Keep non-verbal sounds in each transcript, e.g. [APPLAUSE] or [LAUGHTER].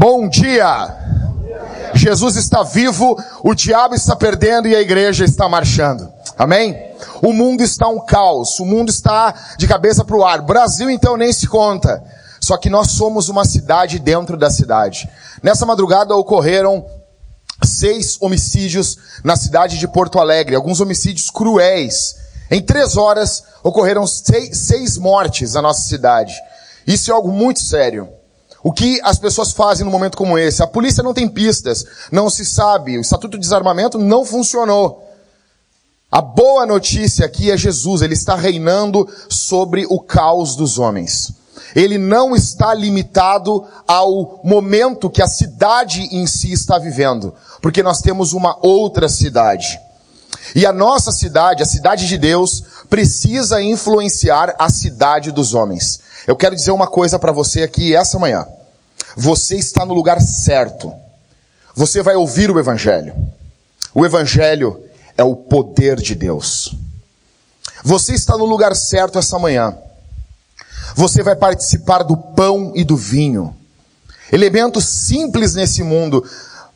Bom dia! Jesus está vivo, o diabo está perdendo e a igreja está marchando. Amém? O mundo está um caos, o mundo está de cabeça para o ar. Brasil então nem se conta. Só que nós somos uma cidade dentro da cidade. Nessa madrugada ocorreram seis homicídios na cidade de Porto Alegre, alguns homicídios cruéis. Em três horas ocorreram seis, seis mortes na nossa cidade. Isso é algo muito sério. O que as pessoas fazem num momento como esse? A polícia não tem pistas, não se sabe, o estatuto de desarmamento não funcionou. A boa notícia aqui é Jesus, ele está reinando sobre o caos dos homens. Ele não está limitado ao momento que a cidade em si está vivendo, porque nós temos uma outra cidade. E a nossa cidade, a cidade de Deus, precisa influenciar a cidade dos homens. Eu quero dizer uma coisa para você aqui essa manhã. Você está no lugar certo. Você vai ouvir o Evangelho. O Evangelho é o poder de Deus. Você está no lugar certo essa manhã. Você vai participar do pão e do vinho. Elementos simples nesse mundo,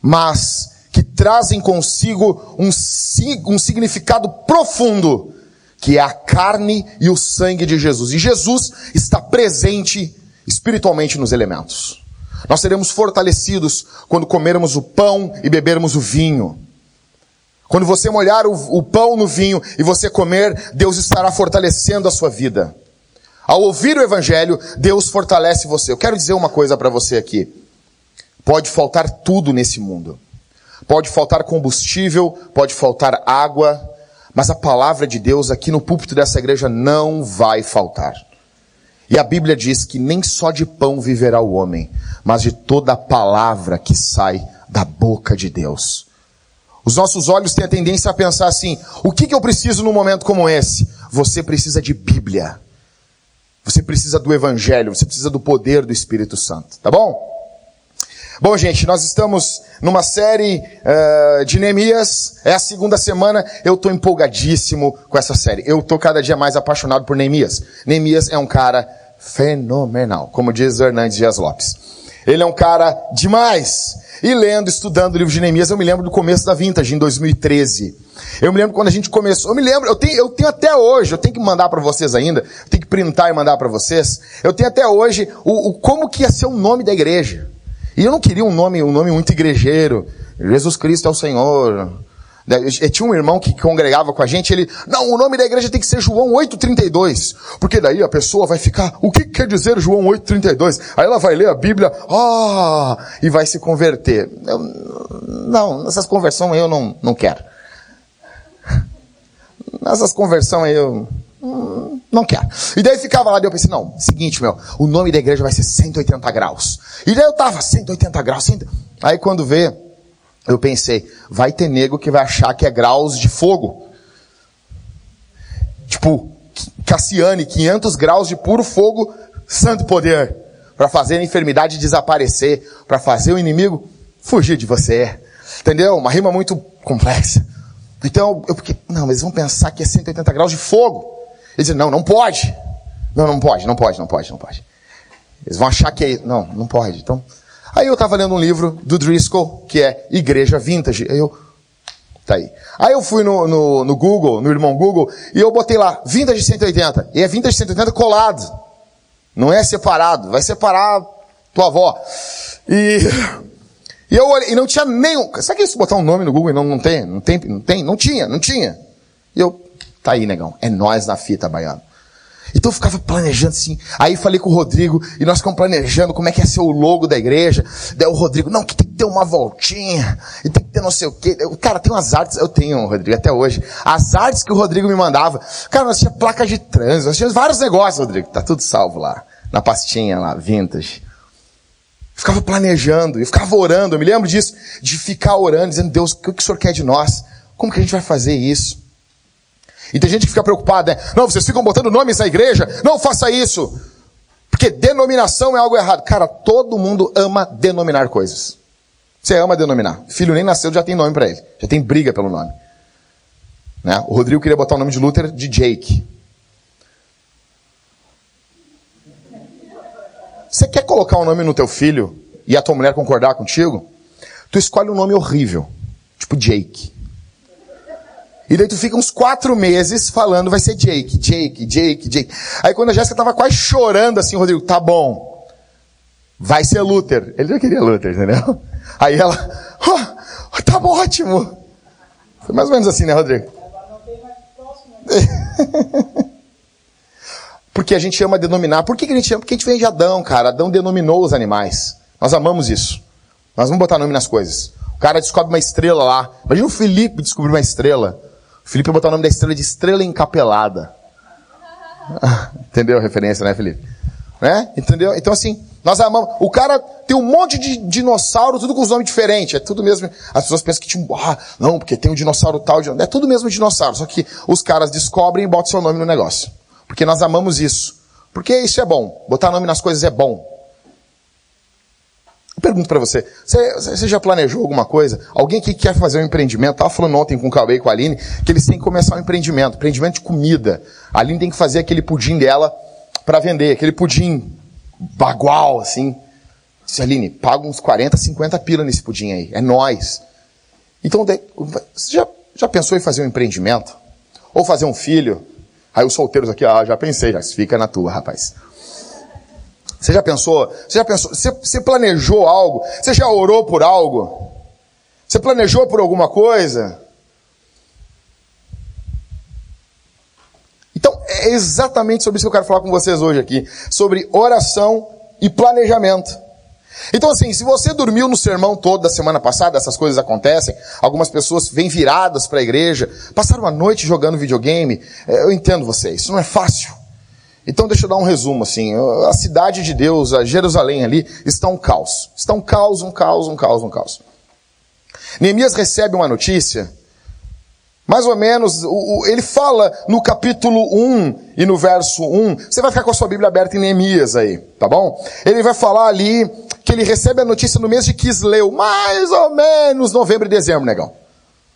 mas que trazem consigo um, um significado profundo que é a carne e o sangue de Jesus. E Jesus está presente espiritualmente nos elementos. Nós seremos fortalecidos quando comermos o pão e bebermos o vinho. Quando você molhar o, o, pão no vinho e você comer, Deus estará fortalecendo a sua vida. Ao ouvir o Evangelho, Deus fortalece você. Eu quero dizer uma coisa para você aqui. Pode faltar tudo nesse mundo. Pode faltar combustível, pode faltar água, mas a palavra de Deus aqui no púlpito dessa igreja não vai faltar. E a Bíblia diz que nem só de pão viverá o homem, mas de toda a palavra que sai da boca de Deus. Os nossos olhos têm a tendência a pensar assim: o que, que eu preciso num momento como esse? Você precisa de Bíblia. Você precisa do Evangelho, você precisa do poder do Espírito Santo, tá bom? Bom, gente, nós estamos numa série uh, de Neemias. É a segunda semana. Eu estou empolgadíssimo com essa série. Eu estou cada dia mais apaixonado por Neemias. Neemias é um cara fenomenal, como diz Hernandes Dias Lopes. Ele é um cara demais. E lendo, estudando o livro de Neemias, eu me lembro do começo da Vintage, em 2013. Eu me lembro quando a gente começou. Eu me lembro, eu tenho, eu tenho até hoje, eu tenho que mandar para vocês ainda, eu tenho que printar e mandar para vocês. Eu tenho até hoje o, o como que ia ser o nome da igreja. E eu não queria um nome, um nome muito igrejeiro. Jesus Cristo é o Senhor. Eu tinha um irmão que congregava com a gente, ele, não, o nome da igreja tem que ser João 8:32, porque daí a pessoa vai ficar, o que quer dizer João 8:32? Aí ela vai ler a Bíblia, ah, e vai se converter. Eu, não, essas conversões eu não, não quero. [LAUGHS] Essas conversões eu não quero. E daí ficava lá, e eu pensei, não, seguinte, meu, o nome da igreja vai ser 180 graus. E daí eu tava 180 graus, 100... aí quando vê, eu pensei, vai ter nego que vai achar que é graus de fogo. Tipo, Cassiane, 500 graus de puro fogo, santo poder. Para fazer a enfermidade desaparecer, para fazer o inimigo fugir de você. Entendeu? Uma rima muito complexa. Então, eu porque, não, eles vão pensar que é 180 graus de fogo. Eles dizem, não, não pode. Não, não pode, não pode, não pode, não pode. Eles vão achar que é, não, não pode. Então, Aí eu estava lendo um livro do Driscoll, que é Igreja Vintage. Aí eu, tá aí. Aí eu fui no, no, no, Google, no irmão Google, e eu botei lá, Vintage 180. E é Vintage 180 colado. Não é separado. Vai separar tua avó. E, e eu olhei, e não tinha nenhum, sabe que se botar um nome no Google e não, não tem, não tem, não tem, não tinha, não tinha. E eu, tá aí, negão. É nós na fita, baiano. Então eu ficava planejando assim. Aí falei com o Rodrigo e nós ficamos planejando como é que ia ser o logo da igreja. Daí o Rodrigo, não, que tem que ter uma voltinha, e tem que ter não sei o quê. Eu, cara, tem umas artes, eu tenho, Rodrigo, até hoje. As artes que o Rodrigo me mandava. Cara, nós tínhamos placa de trânsito, nós tínhamos vários negócios, Rodrigo. Tá tudo salvo lá. Na pastinha lá, vintage. Ficava planejando, e ficava orando. Eu me lembro disso, de ficar orando, dizendo, Deus, o que o Senhor quer de nós? Como que a gente vai fazer isso? E tem gente que fica preocupada, né? Não, vocês ficam botando nomes na igreja? Não faça isso. Porque denominação é algo errado. Cara, todo mundo ama denominar coisas. Você ama denominar. Filho nem nasceu, já tem nome para ele. Já tem briga pelo nome. Né? O Rodrigo queria botar o nome de Luther de Jake. Você quer colocar um nome no teu filho e a tua mulher concordar contigo, tu escolhe um nome horrível, tipo Jake. E daí tu fica uns quatro meses falando, vai ser Jake, Jake, Jake, Jake. Aí quando a Jéssica tava quase chorando assim, Rodrigo, tá bom, vai ser Luther. Ele já queria Luther, entendeu? [LAUGHS] Aí ela, oh, tá ótimo. Foi mais ou menos assim, né, Rodrigo? [LAUGHS] Porque a gente ama denominar. Por que, que a gente ama? Porque a gente vem de Adão, cara. Adão denominou os animais. Nós amamos isso. Nós vamos botar nome nas coisas. O cara descobre uma estrela lá. Imagina o Felipe descobrir uma estrela. O Felipe botar o nome da estrela de estrela encapelada. [LAUGHS] Entendeu a referência, né, Felipe? Né? Entendeu? Então assim, nós amamos. O cara tem um monte de dinossauro, tudo com os nomes diferentes. É tudo mesmo. As pessoas pensam que um. Ah, não, porque tem um dinossauro tal. É tudo mesmo dinossauro. Só que os caras descobrem e botam seu nome no negócio. Porque nós amamos isso. Porque isso é bom. Botar nome nas coisas é bom. Pergunto para você, você, você, já planejou alguma coisa? Alguém que quer fazer um empreendimento, estava falando ontem com o Cauê e com a Aline, que eles têm que começar um empreendimento, empreendimento de comida. A Aline tem que fazer aquele pudim dela para vender, aquele pudim bagual, assim. Disse, Aline, paga uns 40, 50 pila nesse pudim aí. É nós. Então, você já, já pensou em fazer um empreendimento? Ou fazer um filho? Aí os solteiros aqui, ah, já pensei, já fica na tua, rapaz. Você já pensou? Você já pensou? Você, você planejou algo? Você já orou por algo? Você planejou por alguma coisa? Então, é exatamente sobre isso que eu quero falar com vocês hoje aqui. Sobre oração e planejamento. Então, assim, se você dormiu no sermão todo da semana passada, essas coisas acontecem. Algumas pessoas vêm viradas para a igreja, passaram a noite jogando videogame. É, eu entendo vocês, isso não é fácil. Então, deixa eu dar um resumo, assim. A cidade de Deus, a Jerusalém ali, está um caos. Está um caos, um caos, um caos, um caos. Neemias recebe uma notícia mais ou menos, ele fala no capítulo 1 e no verso 1, você vai ficar com a sua Bíblia aberta em Neemias aí, tá bom? Ele vai falar ali que ele recebe a notícia no mês de Quisleu, mais ou menos novembro e dezembro, negão.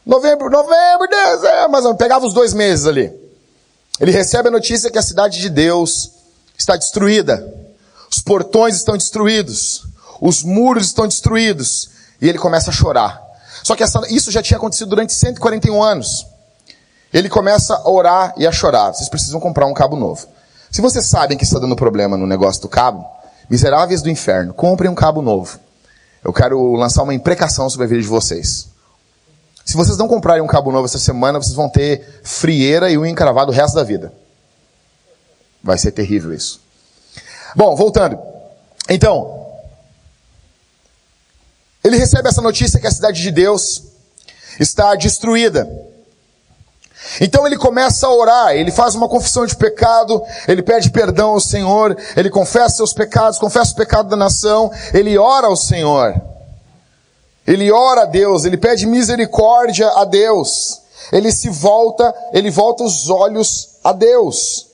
Novembro, novembro, dezembro, mas pegava os dois meses ali. Ele recebe a notícia que a cidade de Deus está destruída. Os portões estão destruídos. Os muros estão destruídos. E ele começa a chorar. Só que essa, isso já tinha acontecido durante 141 anos. Ele começa a orar e a chorar. Vocês precisam comprar um cabo novo. Se vocês sabem que está dando problema no negócio do cabo, miseráveis do inferno, comprem um cabo novo. Eu quero lançar uma imprecação sobre a vida de vocês. Se vocês não comprarem um cabo novo essa semana, vocês vão ter frieira e um encravado o resto da vida. Vai ser terrível isso. Bom, voltando. Então, ele recebe essa notícia que a cidade de Deus está destruída. Então ele começa a orar, ele faz uma confissão de pecado, ele pede perdão ao Senhor, ele confessa seus pecados, confessa o pecado da nação, ele ora ao Senhor. Ele ora a Deus, ele pede misericórdia a Deus. Ele se volta, ele volta os olhos a Deus.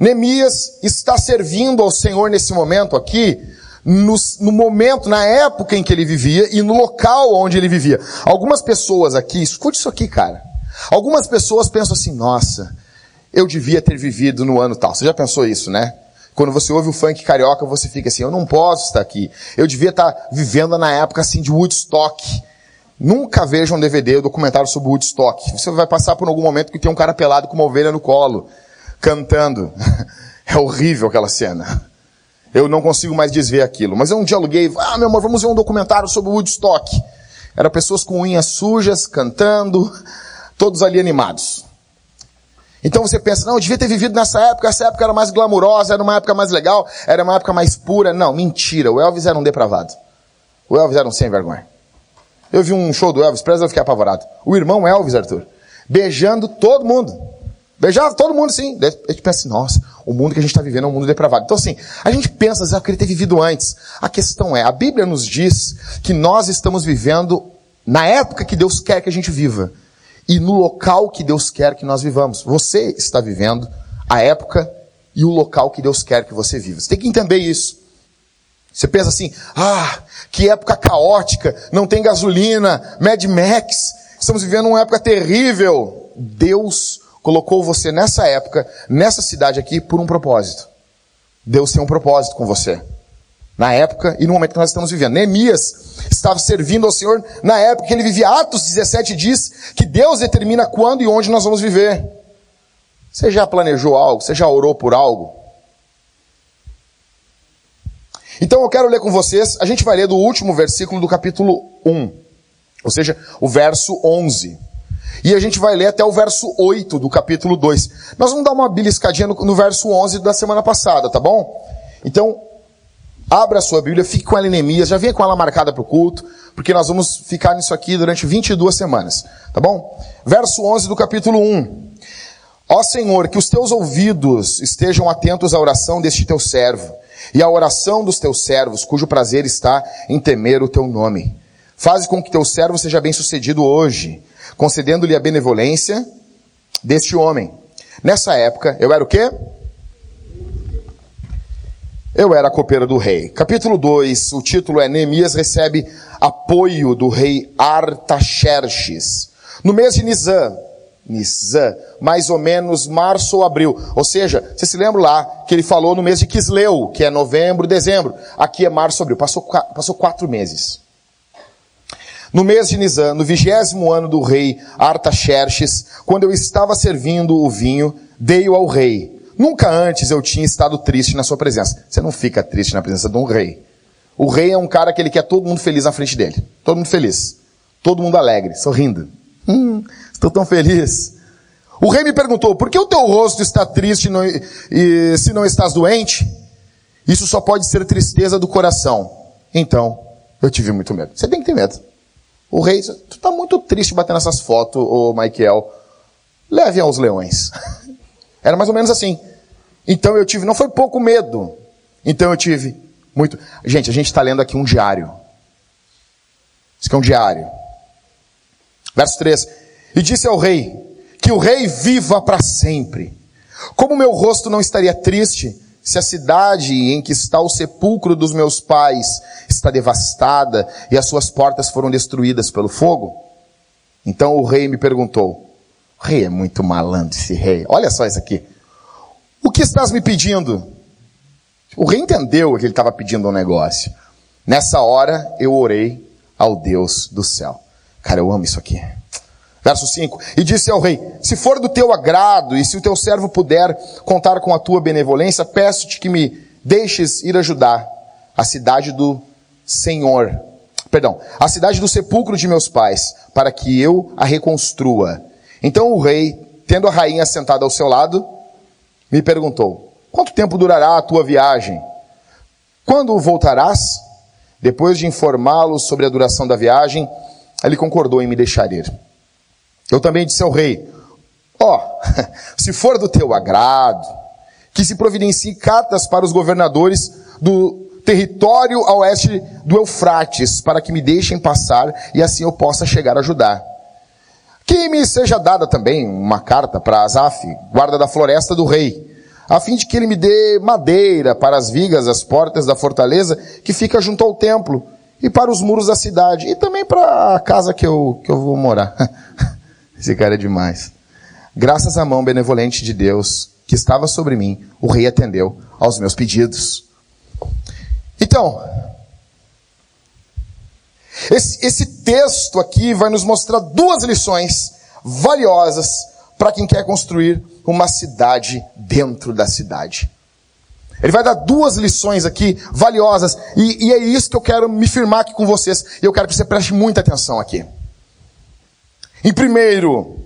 Neemias está servindo ao Senhor nesse momento aqui, no, no, momento, na época em que ele vivia e no local onde ele vivia. Algumas pessoas aqui, escute isso aqui, cara. Algumas pessoas pensam assim, nossa, eu devia ter vivido no ano tal. Você já pensou isso, né? Quando você ouve o funk carioca, você fica assim, eu não posso estar aqui. Eu devia estar vivendo na época assim de Woodstock. Nunca veja um DVD, um documentário sobre Woodstock. Você vai passar por algum momento que tem um cara pelado com uma ovelha no colo, cantando. [LAUGHS] É horrível aquela cena. Eu não consigo mais desver aquilo. Mas eu um dia aluguei, ah, meu amor, vamos ver um documentário sobre Woodstock. Era pessoas com unhas sujas, cantando, todos ali animados. Então você pensa, não, eu devia ter vivido nessa época, essa época era mais glamurosa, era uma época mais legal, era uma época mais pura. Não, mentira, o Elvis era um depravado. O Elvis era um sem vergonha. Eu vi um show do Elvis, presa eu fiquei apavorado. O irmão Elvis, Arthur, beijando todo mundo. Beijava todo mundo, sim. A gente pensa assim, nossa, o mundo que a gente está vivendo é um mundo depravado. Então, assim, a gente pensa, ah, eu queria ter vivido antes. A questão é, a Bíblia nos diz que nós estamos vivendo na época que Deus quer que a gente viva. E no local que Deus quer que nós vivamos. Você está vivendo a época e o local que Deus quer que você viva. Você tem que entender isso. Você pensa assim, ah, que época caótica, não tem gasolina, Mad Max, estamos vivendo uma época terrível. Deus colocou você nessa época, nessa cidade aqui, por um propósito. Deus tem um propósito com você. Na época e no momento que nós estamos vivendo. Neemias estava servindo ao Senhor na época que ele vivia. Atos 17 diz que Deus determina quando e onde nós vamos viver. Você já planejou algo? Você já orou por algo? Então eu quero ler com vocês, a gente vai ler do último versículo do capítulo 1, ou seja, o verso 11. E a gente vai ler até o verso 8 do capítulo 2. Nós vamos dar uma beliscadinha no, no verso 11 da semana passada, tá bom? Então, abra a sua Bíblia, fique com ela em Neemias, já venha com ela marcada para o culto, porque nós vamos ficar nisso aqui durante 22 semanas, tá bom? Verso 11 do capítulo 1. Ó Senhor, que os teus ouvidos estejam atentos à oração deste teu servo e à oração dos teus servos, cujo prazer está em temer o teu nome. Faze com que teu servo seja bem sucedido hoje, concedendo-lhe a benevolência deste homem. Nessa época, eu era o quê? Eu era a copeira do rei. Capítulo 2, o título é Neemias recebe apoio do rei Artaxerxes. No mês de Nisan, Nisan, mais ou menos março ou abril. Ou seja, você se lembra lá que ele falou no mês de Quisleu, que é novembro, dezembro. Aqui é março, abril. Passou, passou quatro meses. No mês de Nisan, no vigésimo ano do rei Artaxerxes, quando eu estava servindo o vinho, dei-o ao rei. Nunca antes eu tinha estado triste na sua presença. Você não fica triste na presença de um rei. O rei é um cara que ele quer todo mundo feliz na frente dele. Todo mundo feliz. Todo mundo alegre, sorrindo. Hum, estou tão feliz. O rei me perguntou, por que o teu rosto está triste e, se não estás doente? Isso só pode ser tristeza do coração. Então, eu tive muito medo. Você tem que ter medo. O rei, tu está muito triste batendo essas fotos, ô Michael. Leve aos leões. [LAUGHS] Era mais ou menos assim. Então eu tive, não foi pouco medo. Então eu tive muito. Gente, a gente está lendo aqui um diário. Isso aqui é um diário. Verso 3. E disse ao rei, que o rei viva para sempre. Como meu rosto não estaria triste, se a cidade em que está o sepulcro dos meus pais está devastada e as suas portas foram destruídas pelo fogo? Então o rei me perguntou, rei é muito malandro esse rei, olha só isso aqui. O que estás me pedindo? O rei entendeu que ele estava pedindo um negócio. Nessa hora eu orei ao Deus do céu. Cara, eu amo isso aqui. Verso 5: E disse ao rei: Se for do teu agrado, e se o teu servo puder contar com a tua benevolência, peço-te que me deixes ir ajudar a cidade do Senhor, perdão, a cidade do sepulcro de meus pais, para que eu a reconstrua. Então o rei, tendo a rainha sentada ao seu lado, me perguntou: Quanto tempo durará a tua viagem? Quando voltarás? Depois de informá-lo sobre a duração da viagem, ele concordou em me deixar ir. Eu também disse ao rei: Ó, oh, [LAUGHS] se for do teu agrado, que se providencie cartas para os governadores do território a oeste do Eufrates, para que me deixem passar e assim eu possa chegar a ajudar. Que me seja dada também uma carta para Asaf, guarda da floresta do rei, a fim de que ele me dê madeira para as vigas das portas da fortaleza que fica junto ao templo, e para os muros da cidade, e também para a casa que eu, que eu vou morar. [LAUGHS] Esse cara é demais. Graças à mão benevolente de Deus que estava sobre mim, o rei atendeu aos meus pedidos. Então, esse, esse texto aqui vai nos mostrar duas lições valiosas para quem quer construir uma cidade dentro da cidade. Ele vai dar duas lições aqui valiosas, e, e é isso que eu quero me firmar aqui com vocês, e eu quero que você preste muita atenção aqui. Em primeiro,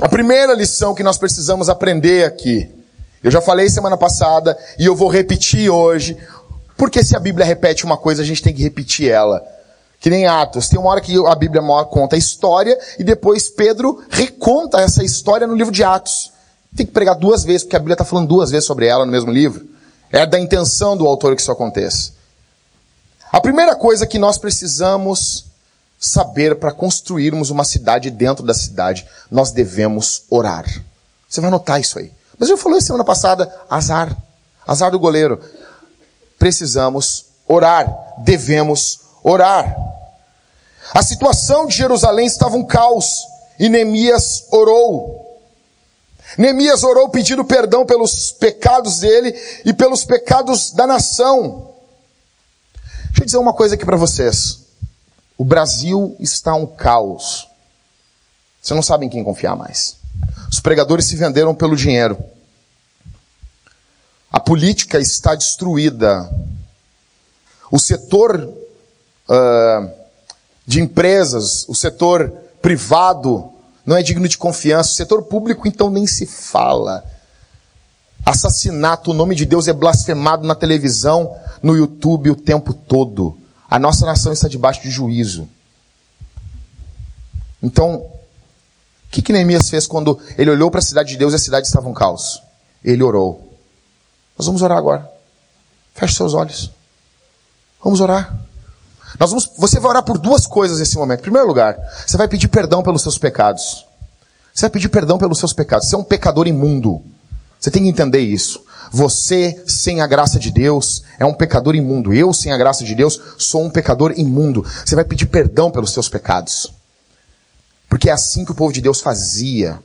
a primeira lição que nós precisamos aprender aqui, eu já falei semana passada e eu vou repetir hoje, porque se a Bíblia repete uma coisa, a gente tem que repetir ela. Que nem Atos. Tem uma hora que a Bíblia conta a história e depois Pedro reconta essa história no livro de Atos. Tem que pregar duas vezes, porque a Bíblia está falando duas vezes sobre ela no mesmo livro. É da intenção do autor que isso aconteça. A primeira coisa que nós precisamos saber para construirmos uma cidade dentro da cidade, nós devemos orar. Você vai notar isso aí. Mas eu falei semana passada, azar. Azar do goleiro. Precisamos orar. Devemos orar. A situação de Jerusalém estava um caos. E Neemias orou. Neemias orou pedindo perdão pelos pecados dele e pelos pecados da nação. Deixa eu dizer uma coisa aqui para vocês. O Brasil está um caos. Vocês não sabem quem confiar mais. Os pregadores se venderam pelo dinheiro. A política está destruída. O setor de empresas, o setor privado, não é digno de confiança. O setor público, então, nem se fala. Assassinato, o nome de Deus é blasfemado na televisão, no YouTube o tempo todo. A nossa nação está debaixo de juízo. Então, o que, que Neemias fez quando ele olhou para a cidade de Deus e a cidade estava um caos? Ele orou. Nós vamos orar agora. Feche seus olhos. Vamos orar. Nós vamos, você vai orar por duas coisas nesse momento. Em primeiro lugar, você vai pedir perdão pelos seus pecados. Você vai pedir perdão pelos seus pecados. Você é um pecador imundo. Você tem que entender isso. Você, sem a graça de Deus, é um pecador imundo. Eu, sem a graça de Deus, sou um pecador imundo. Você vai pedir perdão pelos seus pecados. Porque é assim que o povo de Deus fazia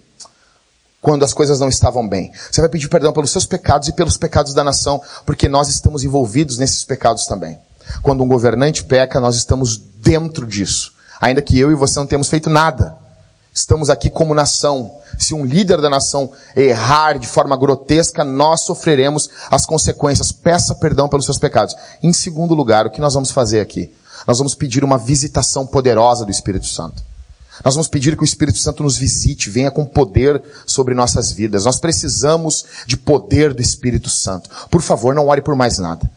quando as coisas não estavam bem. Você vai pedir perdão pelos seus pecados e pelos pecados da nação, porque nós estamos envolvidos nesses pecados também. Quando um governante peca, nós estamos dentro disso. Ainda que eu e você não temos feito nada. Estamos aqui como nação. Se um líder da nação errar de forma grotesca, nós sofreremos as consequências. Peça perdão pelos seus pecados. Em segundo lugar, o que nós vamos fazer aqui? Nós vamos pedir uma visitação poderosa do Espírito Santo. Nós vamos pedir que o Espírito Santo nos visite, venha com poder sobre nossas vidas. Nós precisamos de poder do Espírito Santo. Por favor, não ore por mais nada.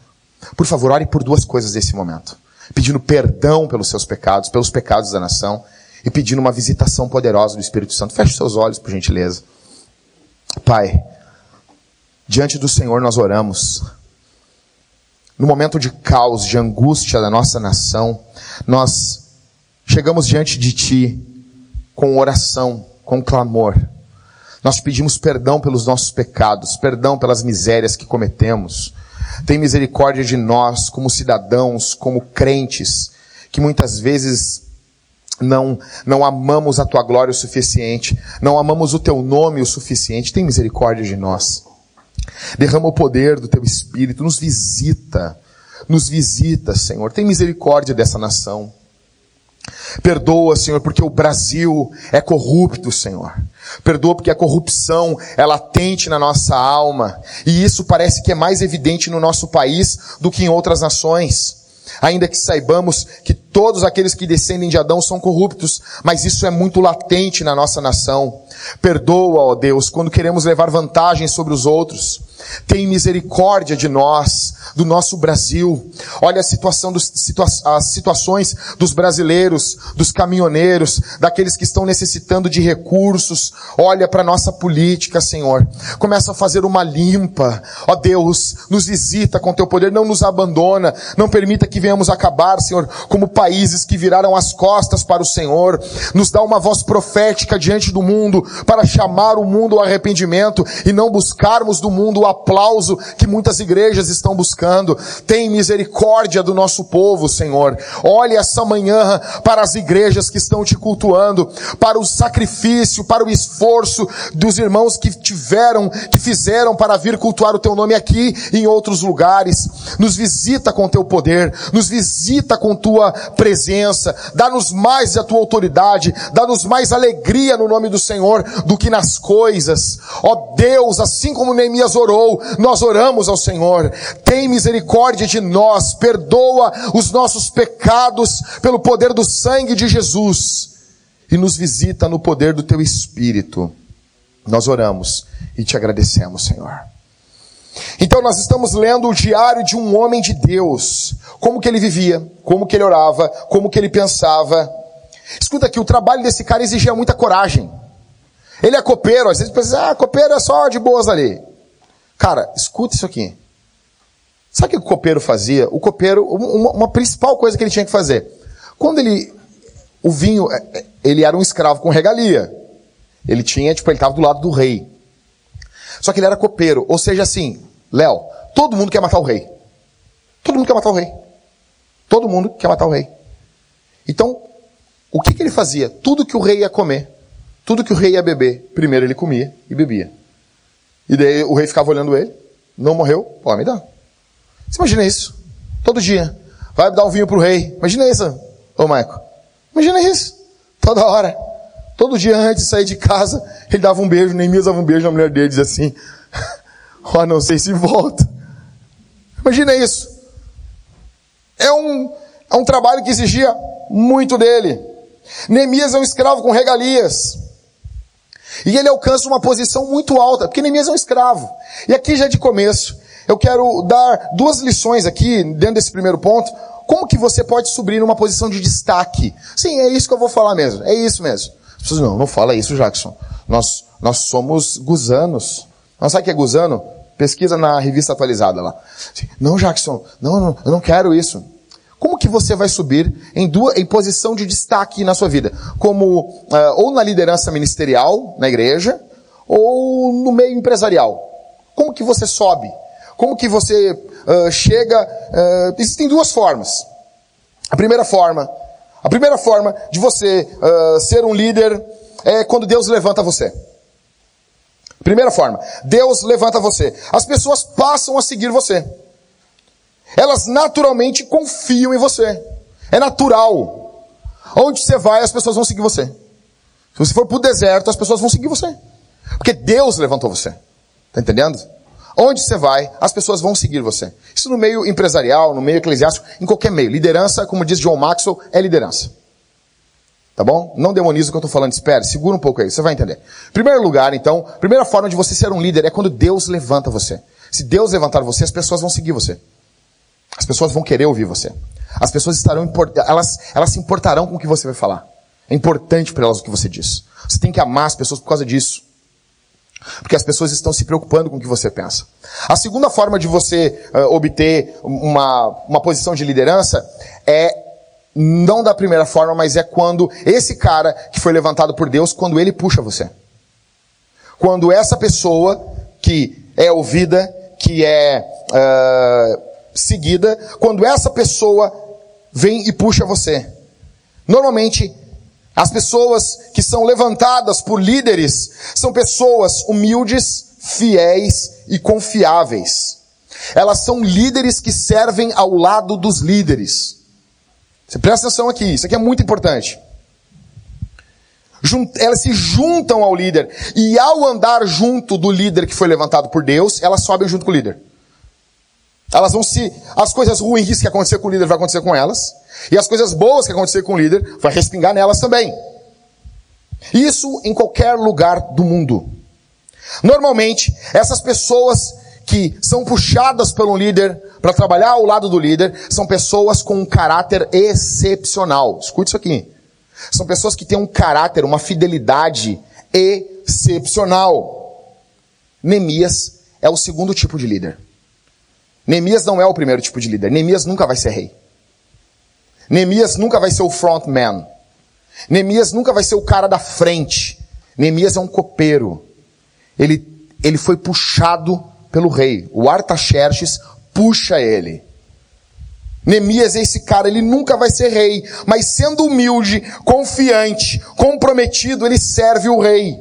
Por favor, ore por duas coisas nesse momento. Pedindo perdão pelos seus pecados, pelos pecados da nação e pedindo uma visitação poderosa do Espírito Santo. Feche seus olhos, por gentileza. Pai, diante do Senhor nós oramos. No momento de caos, de angústia da nossa nação, nós chegamos diante de Ti com oração, com clamor. Nós pedimos perdão pelos nossos pecados, perdão pelas misérias que cometemos. Tem misericórdia de nós como cidadãos, como crentes, que muitas vezes não, não amamos a tua glória o suficiente, não amamos o teu nome o suficiente, tem misericórdia de nós. Derrama o poder do teu espírito, nos visita, nos visita, Senhor. Tem misericórdia dessa nação. Perdoa, Senhor, porque o Brasil é corrupto, Senhor. Perdoa porque a corrupção é latente na nossa alma. E isso parece que é mais evidente no nosso país do que em outras nações. Ainda que saibamos que todos aqueles que descendem de Adão são corruptos, mas isso é muito latente na nossa nação. Perdoa, ó Deus, quando queremos levar vantagem sobre os outros. Tem misericórdia de nós, do nosso Brasil. Olha a situação dos, situa as situações dos brasileiros, dos caminhoneiros, daqueles que estão necessitando de recursos. Olha para nossa política, Senhor. Começa a fazer uma limpa. Ó Deus, nos visita com teu poder, não nos abandona. Não permita que venhamos acabar, Senhor, como países que viraram as costas para o Senhor. Nos dá uma voz profética diante do mundo para chamar o mundo ao arrependimento e não buscarmos do mundo o aplauso que muitas igrejas estão buscando. Tem misericórdia do nosso povo, Senhor. Olhe essa manhã para as igrejas que estão te cultuando, para o sacrifício, para o esforço dos irmãos que tiveram, que fizeram para vir cultuar o teu nome aqui e em outros lugares. Nos visita com teu poder, nos visita com tua presença, dá-nos mais a tua autoridade, dá-nos mais alegria no nome do Senhor do que nas coisas. Ó Deus, assim como Neemias orou, nós oramos ao Senhor. Tem misericórdia de nós, perdoa os nossos pecados pelo poder do sangue de Jesus e nos visita no poder do teu Espírito. Nós oramos e te agradecemos, Senhor. Então nós estamos lendo o diário de um homem de Deus, como que ele vivia, como que ele orava, como que ele pensava. Escuta aqui, o trabalho desse cara exigia muita coragem. Ele é copeiro, às vezes pensa, ah, copeiro é só de boas ali. Cara, escuta isso aqui. Sabe o que o copeiro fazia? O copeiro, uma, uma principal coisa que ele tinha que fazer. Quando ele, o vinho, é, é, ele era um escravo com regalia. Ele tinha, tipo, ele estava do lado do rei. Só que ele era copeiro. Ou seja, assim, Léo, todo mundo quer matar o rei. Todo mundo quer matar o rei. Todo mundo quer matar o rei. Então, o que, que ele fazia? Tudo que o rei ia comer, tudo que o rei ia beber, primeiro ele comia e bebia. E daí o rei ficava olhando ele, não morreu, pode me dar. Você imagina isso? Todo dia. vai dar um vinho pro rei. Imagina isso, ô Maico. Imagina isso. Toda hora. Todo dia antes de sair de casa, ele dava um beijo, Neemias dava um beijo na mulher dele, dizia assim, [LAUGHS] ó, oh, não sei se volta. Imagina isso. É um, é um trabalho que exigia muito dele. Neemias é um escravo com regalias. E ele alcança uma posição muito alta, porque Neemias é um escravo. E aqui já de começo, eu quero dar duas lições aqui, dentro desse primeiro ponto, como que você pode subir numa posição de destaque. Sim, é isso que eu vou falar mesmo, é isso mesmo. Não, não fala isso, Jackson. Nós, nós somos gusanos. Não sabe o que é gusano? Pesquisa na revista atualizada lá. Não, Jackson, não, não, eu não quero isso. Como que você vai subir em, duas, em posição de destaque na sua vida? Como, uh, ou na liderança ministerial, na igreja, ou no meio empresarial. Como que você sobe? Como que você uh, chega? Uh, existem duas formas. A primeira forma, a primeira forma de você ser um líder é quando Deus levanta você. Primeira forma, Deus levanta você. As pessoas passam a seguir você. Elas naturalmente confiam em você. É natural. Onde você vai, as pessoas vão seguir você. Se você for para o deserto, as pessoas vão seguir você. Porque Deus levantou você. Tá entendendo? Onde você vai, as pessoas vão seguir você. Isso no meio empresarial, no meio eclesiástico, em qualquer meio. Liderança, como diz John Maxwell, é liderança. Tá bom? Não demoniza o que eu estou falando, espere, segura um pouco aí, você vai entender. Primeiro lugar, então, primeira forma de você ser um líder é quando Deus levanta você. Se Deus levantar você, as pessoas vão seguir você. As pessoas vão querer ouvir você. As pessoas estarão, elas, elas se importarão com o que você vai falar. É importante para elas o que você diz. Você tem que amar as pessoas por causa disso. Porque as pessoas estão se preocupando com o que você pensa. A segunda forma de você uh, obter uma, uma posição de liderança é não da primeira forma, mas é quando esse cara que foi levantado por Deus, quando ele puxa você. Quando essa pessoa que é ouvida, que é uh, seguida quando essa pessoa vem e puxa você. Normalmente, as pessoas que são levantadas por líderes são pessoas humildes, fiéis e confiáveis. Elas são líderes que servem ao lado dos líderes. Você presta atenção aqui, isso aqui é muito importante. Elas se juntam ao líder e ao andar junto do líder que foi levantado por Deus, elas sobem junto com o líder. Elas vão se. As coisas ruins que acontecer com o líder vai acontecer com elas. E as coisas boas que acontecer com o líder vai respingar nelas também. Isso em qualquer lugar do mundo. Normalmente, essas pessoas que são puxadas pelo líder para trabalhar ao lado do líder são pessoas com um caráter excepcional. Escute isso aqui. São pessoas que têm um caráter, uma fidelidade excepcional. Neemias é o segundo tipo de líder. Neemias não é o primeiro tipo de líder. Neemias nunca vai ser rei. Neemias nunca vai ser o frontman. Neemias nunca vai ser o cara da frente. Neemias é um copeiro. Ele, ele foi puxado pelo rei. O Artaxerxes puxa ele. Neemias é esse cara, ele nunca vai ser rei, mas sendo humilde, confiante, comprometido, ele serve o rei.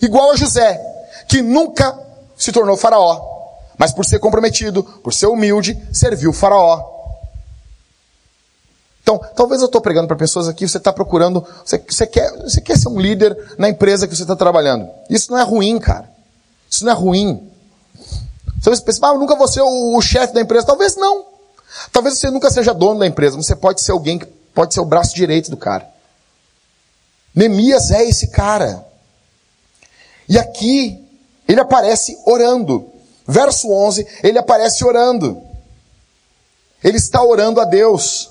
Igual a José, que nunca se tornou faraó, mas por ser comprometido, por ser humilde, serviu o faraó. Então, talvez eu estou pregando para pessoas aqui, você está procurando, você, você, quer, você quer ser um líder na empresa que você está trabalhando. Isso não é ruim, cara. Isso não é ruim. Você pensa, ah, eu nunca vou ser o, o chefe da empresa. Talvez não. Talvez você nunca seja dono da empresa, mas você pode ser alguém que pode ser o braço direito do cara. Neemias é esse cara. E aqui, ele aparece orando. Verso 11, ele aparece orando. Ele está orando a Deus.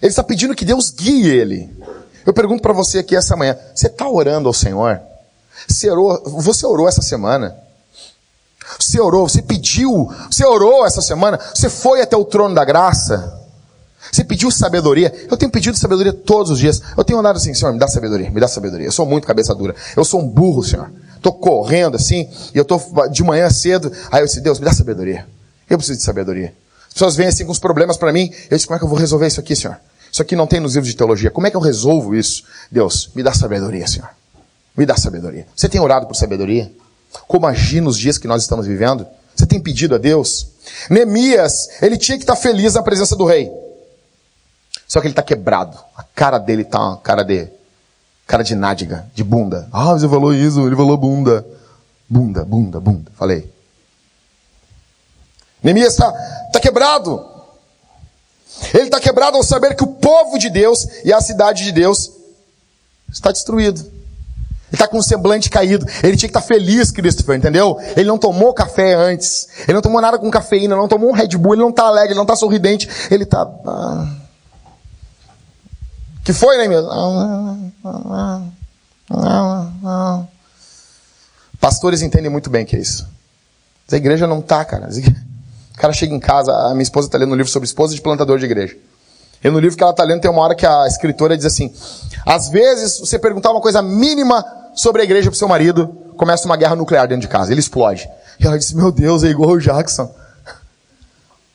Ele está pedindo que Deus guie ele. Eu pergunto para você aqui essa manhã: você está orando ao Senhor? Você orou, você orou essa semana? Você orou, você pediu, você orou essa semana? Você foi até o trono da graça? Você pediu sabedoria? Eu tenho pedido sabedoria todos os dias. Eu tenho andado assim, Senhor, me dá sabedoria, me dá sabedoria. Eu sou muito cabeça dura. Eu sou um burro, Senhor tô correndo assim, e eu tô de manhã cedo, aí eu disse, Deus, me dá sabedoria. Eu preciso de sabedoria. As pessoas vêm assim com os problemas para mim, eu disse, como é que eu vou resolver isso aqui, Senhor? Isso aqui não tem nos livros de teologia. Como é que eu resolvo isso? Deus, me dá sabedoria, Senhor. Me dá sabedoria. Você tem orado por sabedoria? Como agir nos dias que nós estamos vivendo? Você tem pedido a Deus? Neemias, ele tinha que estar feliz na presença do rei. Só que ele está quebrado. A cara dele tá uma cara de cara de nádiga, de bunda. Ah, você falou isso, ele falou bunda. Bunda, bunda, bunda. Falei. Neemias está tá quebrado. Ele está quebrado ao saber que o povo de Deus e a cidade de Deus está destruído. Ele está com o semblante caído. Ele tinha que estar tá feliz, Christopher, entendeu? Ele não tomou café antes. Ele não tomou nada com cafeína, não tomou um Red Bull, ele não está alegre, ele não está sorridente. Ele está. Ah... Que foi, né, meu? Pastores entendem muito bem que é isso. A igreja não tá, cara. O cara chega em casa, a minha esposa está lendo um livro sobre esposa de plantador de igreja. E no livro que ela está lendo tem uma hora que a escritora diz assim: às vezes você perguntar uma coisa mínima sobre a igreja para seu marido, começa uma guerra nuclear dentro de casa, ele explode. E ela disse: meu Deus, é igual o Jackson.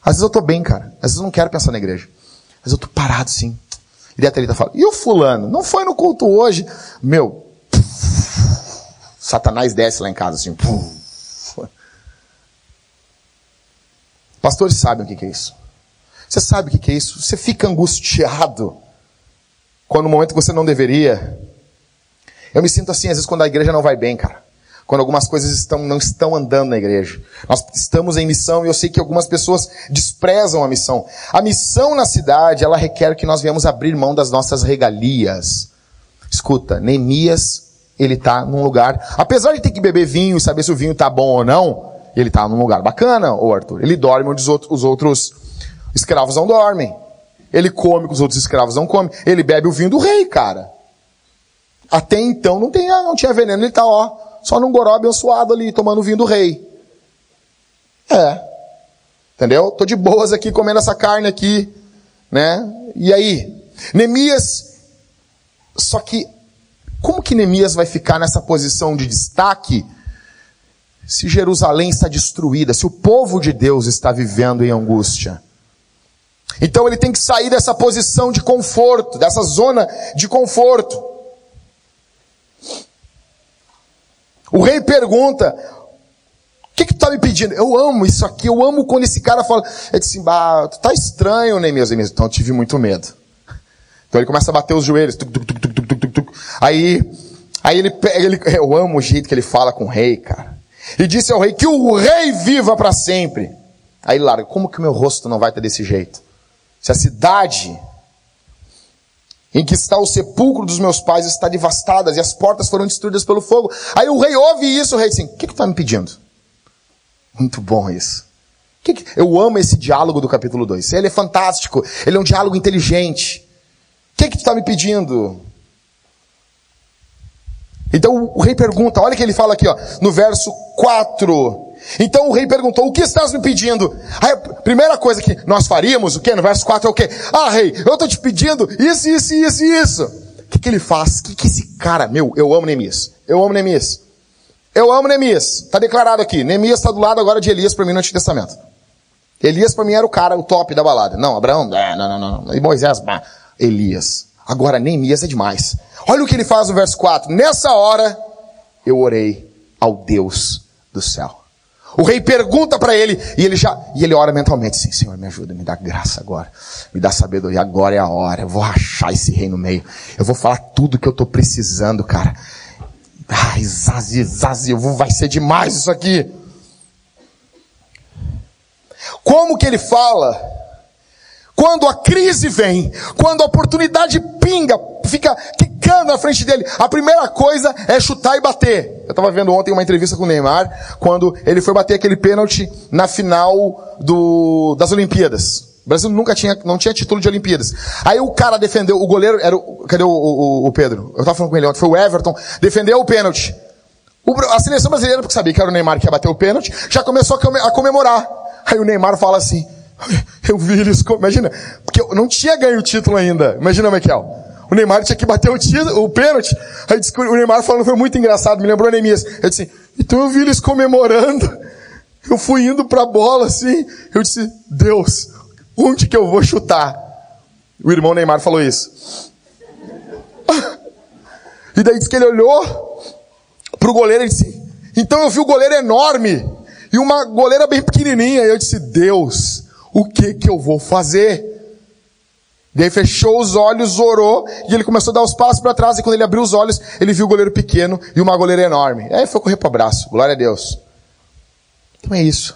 Às vezes eu estou bem, cara. Às vezes eu não quero pensar na igreja. Às vezes eu estou parado sim. E daí a Thalita fala: e o fulano? Não foi no culto hoje? Meu, Satanás desce lá em casa assim. Pastores sabem o que é isso. Você sabe o que é isso? Você fica angustiado quando no momento que você não deveria. Eu me sinto assim às vezes quando a igreja não vai bem, cara. Quando algumas coisas estão, não estão andando na igreja. Nós estamos em missão e eu sei que algumas pessoas desprezam a missão. A missão na cidade, ela requer que nós venhamos abrir mão das nossas regalias. Escuta, Neemias, ele está num lugar, apesar de ter que beber vinho e saber se o vinho está bom ou não, ele está num lugar bacana, ô Arthur. Ele dorme onde os outros, os outros escravos não dormem. Ele come com os outros escravos não comem. Ele bebe o vinho do rei, cara. Até então não, tem, não tinha veneno, ele está ó, só num goró abençoado ali, tomando vinho do rei. É. Entendeu? Tô de boas aqui, comendo essa carne aqui, né? E aí? Neemias, só que, como que Neemias vai ficar nessa posição de destaque se Jerusalém está destruída, se o povo de Deus está vivendo em angústia. Então ele tem que sair dessa posição de conforto, dessa zona de conforto. O rei pergunta: O que, que tu tá me pedindo? Eu amo isso aqui, eu amo quando esse cara fala. Ele disse: bah, tá estranho, né, mesmo? Então eu tive muito medo. Então ele começa a bater os joelhos. Tuc, tuc, tuc, aí, aí ele, ele, eu amo o jeito que ele fala com o rei, cara. E disse ao rei, que o rei viva para sempre. Aí larga, como que o meu rosto não vai estar desse jeito? Se a cidade em que está o sepulcro dos meus pais está devastada e as portas foram destruídas pelo fogo. Aí o rei ouve isso, o rei diz assim, o que, tu está me pedindo? Muito bom isso. Que que... Eu amo esse diálogo do capítulo 2. Ele é fantástico. Ele é um diálogo inteligente. O que, que tu está me pedindo? Então o rei pergunta, olha o que ele fala aqui, ó, no verso 4. Então o rei perguntou, o que estás me pedindo? Aí a primeira coisa que nós faríamos, o que? No verso 4 é o que? Ah, rei, eu estou te pedindo isso, isso, isso, isso. O que, que ele faz? O que, que esse cara, meu, eu amo Neemias. Eu amo Neemias. Eu amo Neemias. Está declarado aqui. Neemias está do lado agora de Elias para mim no Antigo Testamento. Elias para mim era o cara, o top da balada. Não, Abraão, não, não, não. E Moisés, bah, Elias. Agora Neemias é demais. Olha o que ele faz no verso 4. Nessa hora, eu orei ao Deus do céu. O rei pergunta para ele, e ele já, e ele ora mentalmente assim, Senhor, me ajuda, me dá graça agora, me dá sabedoria, agora é a hora, eu vou rachar esse rei no meio, eu vou falar tudo que eu estou precisando, cara. Ai, Zazi, Zazi, vai ser demais isso aqui. Como que ele fala? Quando a crise vem, quando a oportunidade pinga, fica quicando na frente dele, a primeira coisa é chutar e bater. Eu estava vendo ontem uma entrevista com o Neymar, quando ele foi bater aquele pênalti na final do, das Olimpíadas. O Brasil nunca tinha, não tinha título de Olimpíadas. Aí o cara defendeu, o goleiro, era o, cadê o, o, o Pedro? Eu estava falando com ele ontem, foi o Everton, defendeu o pênalti. O, a seleção brasileira, porque sabia que era o Neymar que ia bater o pênalti, já começou a comemorar. Aí o Neymar fala assim, [LAUGHS] Eu vi eles, imagina, porque eu não tinha ganho o título ainda. Imagina, Michael. O Neymar tinha que bater o, título, o pênalti. Aí disse, o Neymar falando foi muito engraçado, me lembrou Neemias. Eu disse, então eu vi eles comemorando. Eu fui indo para a bola assim. Eu disse, Deus, onde que eu vou chutar? O irmão Neymar falou isso. E daí disse que ele olhou para o goleiro e disse, então eu vi o goleiro enorme. e uma goleira bem pequenininha. E eu disse, Deus, o que que eu vou fazer? Daí fechou os olhos, orou, e ele começou a dar os passos para trás, e quando ele abriu os olhos, ele viu o goleiro pequeno e uma goleira enorme. Aí foi correr para o abraço. Glória a Deus. Então é isso.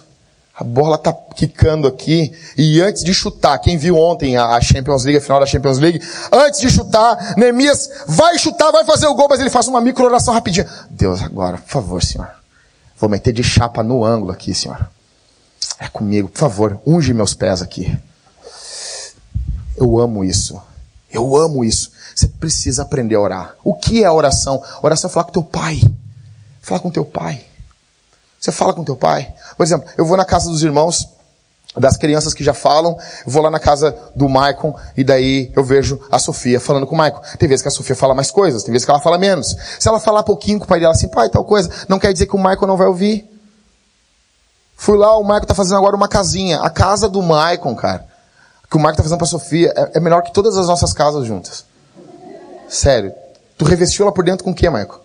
A bola tá quicando aqui, e antes de chutar, quem viu ontem a Champions League, a final da Champions League, antes de chutar, Neemias vai chutar, vai fazer o gol, mas ele faz uma micro oração rapidinha. Deus, agora, por favor, Senhor. Vou meter de chapa no ângulo aqui, Senhor. É comigo, por favor, unge meus pés aqui. Eu amo isso. Eu amo isso. Você precisa aprender a orar. O que é oração? oração é falar com teu pai. Falar com teu pai. Você fala com teu pai. Por exemplo, eu vou na casa dos irmãos, das crianças que já falam, eu vou lá na casa do Maicon e daí eu vejo a Sofia falando com o Maicon. Tem vezes que a Sofia fala mais coisas, tem vezes que ela fala menos. Se ela falar pouquinho com o pai dela assim, pai, tal coisa, não quer dizer que o Maicon não vai ouvir. Fui lá, o Maicon tá fazendo agora uma casinha. A casa do Maicon, cara que o Marco está fazendo para a Sofia é, é, melhor que todas as nossas casas juntas. Sério. Tu revestiu ela por dentro com o que, Marco?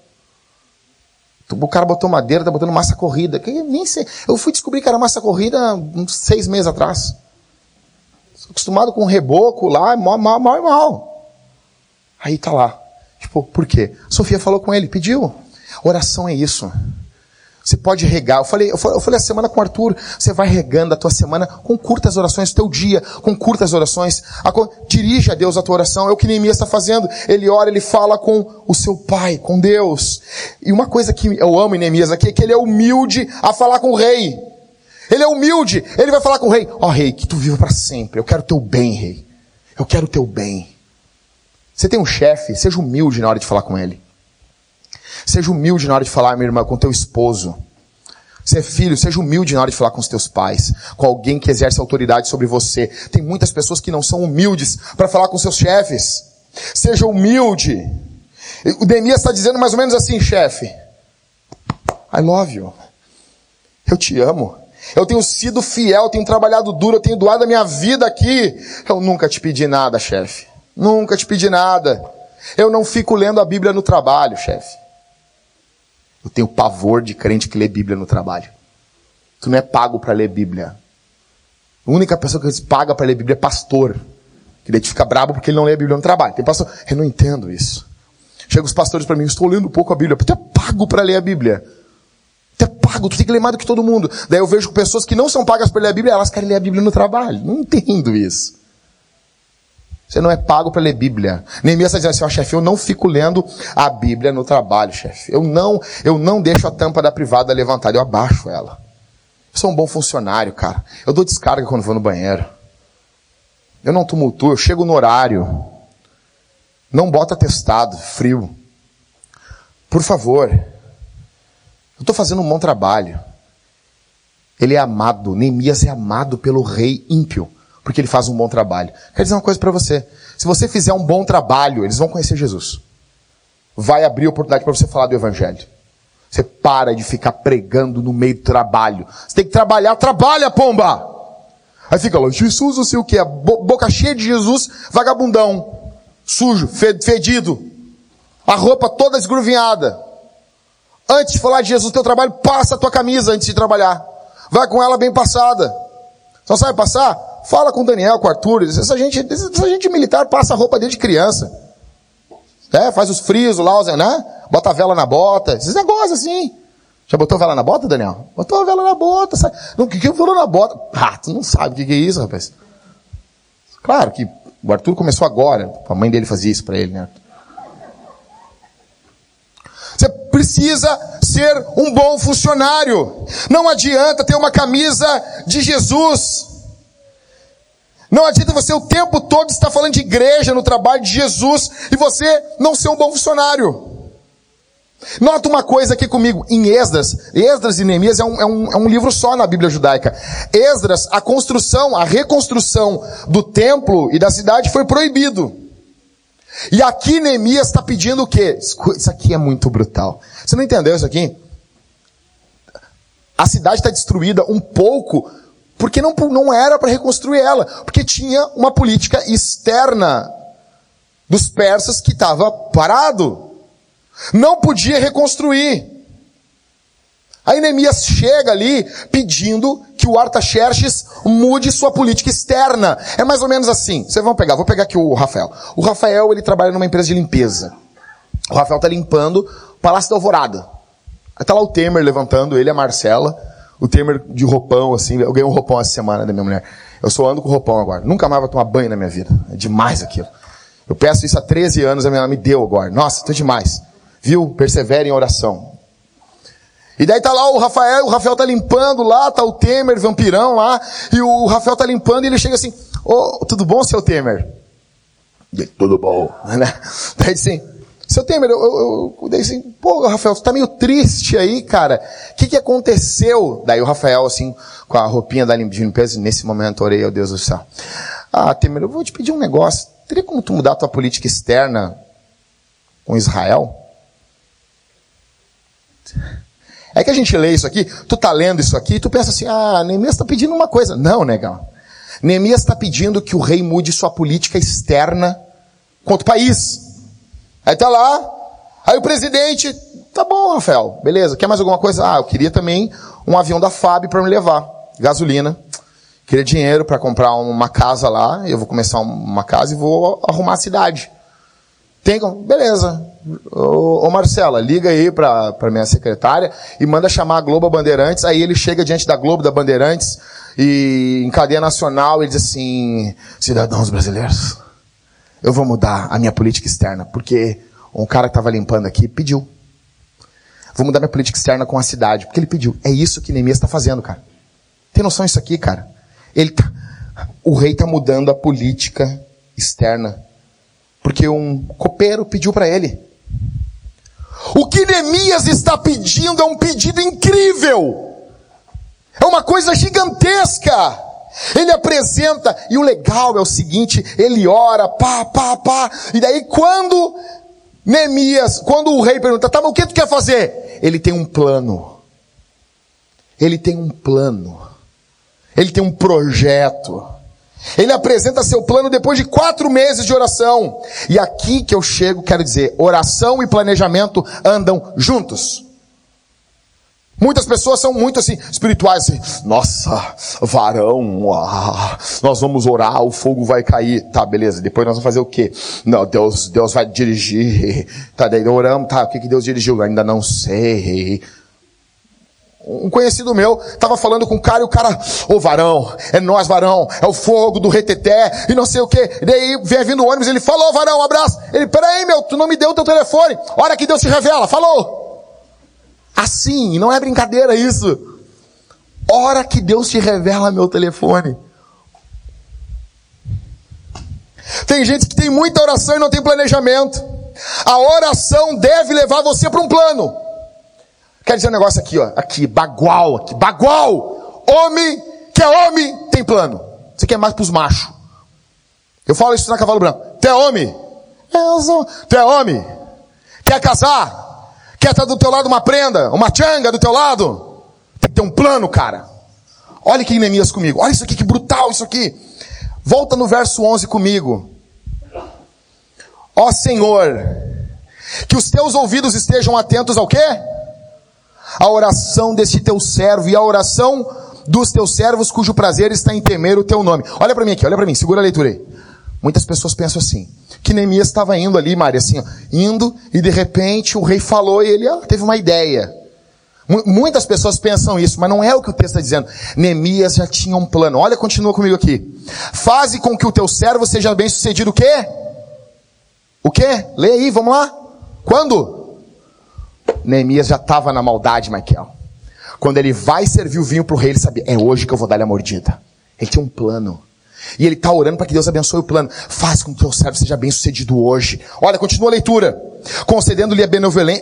O cara botou madeira, tá botando massa corrida. Que nem sei. Eu fui descobrir que era massa corrida uns seis meses atrás. Sou acostumado com reboco lá, mal, mal, mal, mal. Aí tá lá. Tipo, por quê? Sofia falou com ele, pediu. Oração é isso. Você pode regar. Eu falei, eu falei a semana com o Arthur, você vai regando a tua semana com curtas orações, o teu dia com curtas orações. dirige a Deus a tua oração. É o que Neemias está fazendo. Ele ora, ele fala com o seu pai, com Deus. E uma coisa que eu amo em Neemias aqui é que ele é humilde a falar com o rei. Ele é humilde. Ele vai falar com o rei. Ó oh, rei, que tu viva para sempre. Eu quero teu bem, rei. Eu quero teu bem. Você tem um chefe, seja humilde na hora de falar com ele. Seja humilde na hora de falar, minha irmã, com teu esposo. É filho, seja humilde na hora de falar com os teus pais, com alguém que exerce autoridade sobre você. Tem muitas pessoas que não são humildes para falar com seus chefes. Seja humilde. O Demias está dizendo mais ou menos assim, chefe. I love you. Eu te amo. Eu tenho sido fiel, tenho trabalhado duro, eu tenho doado a minha vida aqui. Eu nunca te pedi nada, chefe. Nunca te pedi nada. Eu não fico lendo a Bíblia no trabalho, chefe. Eu tenho pavor de crente que lê Bíblia no trabalho. Tu não é pago para ler Bíblia. A única pessoa que paga para ler Bíblia é pastor. Que te fica brabo porque ele não lê a Bíblia no trabalho. Tem pastor, eu não entendo isso. Chega os pastores para mim, estou lendo pouco a Bíblia. Tu é pago para ler a Bíblia. Tu é pago, tu tem que ler mais do que todo mundo. Daí eu vejo pessoas que não são pagas para ler a Bíblia, elas querem ler a Bíblia no trabalho. Não entendo isso. Você não é pago para ler Bíblia. Neemias está dizendo assim, ó chefe, eu não fico lendo a Bíblia no trabalho, chefe. Eu não, eu não deixo a tampa da privada levantada, eu abaixo ela. Eu sou um bom funcionário, cara. Eu dou descarga quando vou no banheiro. Eu não tumultuo, eu chego no horário. Não bota testado, frio. Por favor. Eu estou fazendo um bom trabalho. Ele é amado, Neemias é amado pelo rei ímpio porque ele faz um bom trabalho. Quero dizer uma coisa para você. Se você fizer um bom trabalho, eles vão conhecer Jesus. Vai abrir oportunidade para você falar do Evangelho. Você para de ficar pregando no meio do trabalho. Você tem que trabalhar, trabalha, pomba! Aí fica lá, Jesus, não sei o que, boca cheia de Jesus, vagabundão, sujo, fedido, a roupa toda esgruvinhada. Antes de falar de Jesus, teu trabalho, passa a tua camisa antes de trabalhar. Vai com ela bem passada. Só sabe passar? Fala com o Daniel, com o Arthur. Essa gente, essa gente militar passa a roupa desde criança. É, faz os frios lá, né? Bota a vela na bota. Esses negócios assim. Já botou vela na bota, Daniel? Botou a vela na bota. O que que falou na bota? Ah, tu não sabe o que, que é isso, rapaz. Claro que o Arthur começou agora. A mãe dele fazia isso para ele, né? Você precisa ser um bom funcionário. Não adianta ter uma camisa de Jesus não adianta você o tempo todo estar falando de igreja no trabalho de Jesus e você não ser um bom funcionário. Nota uma coisa aqui comigo, em Esdras, Esdras e Neemias é um, é, um, é um livro só na Bíblia judaica. Esdras, a construção, a reconstrução do templo e da cidade foi proibido. E aqui Neemias está pedindo o quê? Isso aqui é muito brutal. Você não entendeu isso aqui? A cidade está destruída um pouco porque não, não era para reconstruir ela, porque tinha uma política externa dos persas que estava parado. Não podia reconstruir. Aí Neemias chega ali pedindo que o Artaxerxes mude sua política externa. É mais ou menos assim. Vocês vão pegar, vou pegar aqui o Rafael. O Rafael, ele trabalha numa empresa de limpeza. O Rafael tá limpando o Palácio da Alvorada. Aí tá lá o Temer levantando, ele e a Marcela. O Temer de roupão, assim. Eu ganhei um roupão essa semana da minha mulher. Eu só ando com roupão agora. Nunca mais vou tomar banho na minha vida. É demais aquilo. Eu peço isso há 13 anos, a minha mãe me deu agora. Nossa, tô demais. Viu? Persevere em oração. E daí tá lá o Rafael, o Rafael tá limpando lá, tá o Temer, vampirão lá, e o Rafael tá limpando e ele chega assim, ô, oh, tudo bom, seu Temer? Tudo bom, [LAUGHS] né? Daí assim, seu Temer, eu, eu, daí assim, pô, Rafael, você tá meio triste aí, cara. O que que aconteceu? Daí o Rafael, assim, com a roupinha da limpeza, nesse momento orei, ao Deus do céu. Ah, Temer, eu vou te pedir um negócio. Teria como tu mudar a tua política externa com Israel? É que a gente lê isso aqui, tu tá lendo isso aqui, tu pensa assim, ah, Neemias está pedindo uma coisa. Não, negão. Neemias está pedindo que o rei mude sua política externa contra o país. Aí tá lá, aí o presidente, tá bom, Rafael, beleza, quer mais alguma coisa? Ah, eu queria também um avião da FAB para me levar, gasolina. Queria dinheiro para comprar uma casa lá, eu vou começar uma casa e vou arrumar a cidade. Tem como? Beleza. Ô, ô Marcela, liga aí pra minha secretária e manda chamar a Globo Bandeirantes. Aí ele chega diante da Globo da Bandeirantes e em cadeia nacional ele diz assim, cidadãos brasileiros, eu vou mudar a minha política externa, porque um cara que estava limpando aqui pediu. Vou mudar minha política externa com a cidade, porque ele pediu. É isso que Neemias está fazendo, cara. Tem noção disso aqui, cara? Ele tá, o rei está mudando a política externa porque um copeiro pediu para ele. O que Neemias está pedindo é um pedido incrível. É uma coisa gigantesca. Ele apresenta, e o legal é o seguinte, ele ora, pá, pá, pá, e daí quando Neemias, quando o rei pergunta, tá, mas o que tu quer fazer? Ele tem um plano. Ele tem um plano. Ele tem um projeto. Ele apresenta seu plano depois de quatro meses de oração. E aqui que eu chego, quero dizer, oração e planejamento andam juntos. Muitas pessoas são muito assim, espirituais, assim, nossa, varão, ah, nós vamos orar, o fogo vai cair. Tá, beleza, depois nós vamos fazer o quê? Não, Deus, Deus vai dirigir. Tá, daí oramos, tá, o que, que Deus dirigiu? Ainda não sei. Um conhecido meu estava falando com um cara e o cara, ô oh, varão, é nós varão, é o fogo do reteté e não sei o que. Daí vem vindo o ônibus, ele falou, varão, um abraço. Ele, peraí meu, tu não me deu o teu telefone. Hora que Deus te revela, falou. Assim, não é brincadeira isso. Hora que Deus te revela meu telefone. Tem gente que tem muita oração e não tem planejamento. A oração deve levar você para um plano. Quer dizer um negócio aqui, ó. Aqui, bagual, aqui, bagual. Homem que é homem tem plano. Isso aqui é mais pros machos. Eu falo isso na cavalo branco. Tu é homem? Eu sou. Tu é homem? Quer casar? Quer estar do teu lado uma prenda? Uma changa do teu lado? Tem que ter um plano, cara. Olha aqui Neemias comigo. Olha isso aqui, que brutal isso aqui. Volta no verso 11 comigo. Ó Senhor, que os teus ouvidos estejam atentos ao quê? a oração deste teu servo e a oração dos teus servos cujo prazer está em temer o teu nome. Olha para mim aqui, olha para mim, segura a leitura aí. Muitas pessoas pensam assim, que Neemias estava indo ali, Maria, assim, ó, indo, e de repente o rei falou e ele ó, teve uma ideia. M muitas pessoas pensam isso, mas não é o que o texto está dizendo. Neemias já tinha um plano. Olha, continua comigo aqui. Faze com que o teu servo seja bem sucedido o quê? O quê? Lê aí, vamos lá. Quando? Neemias já estava na maldade, Michael. Quando ele vai servir o vinho para o rei, ele sabia, é hoje que eu vou dar-lhe a mordida. Ele tinha um plano. E ele está orando para que Deus abençoe o plano. Faz com que o servo seja bem sucedido hoje. Olha, continua a leitura. Concedendo-lhe a,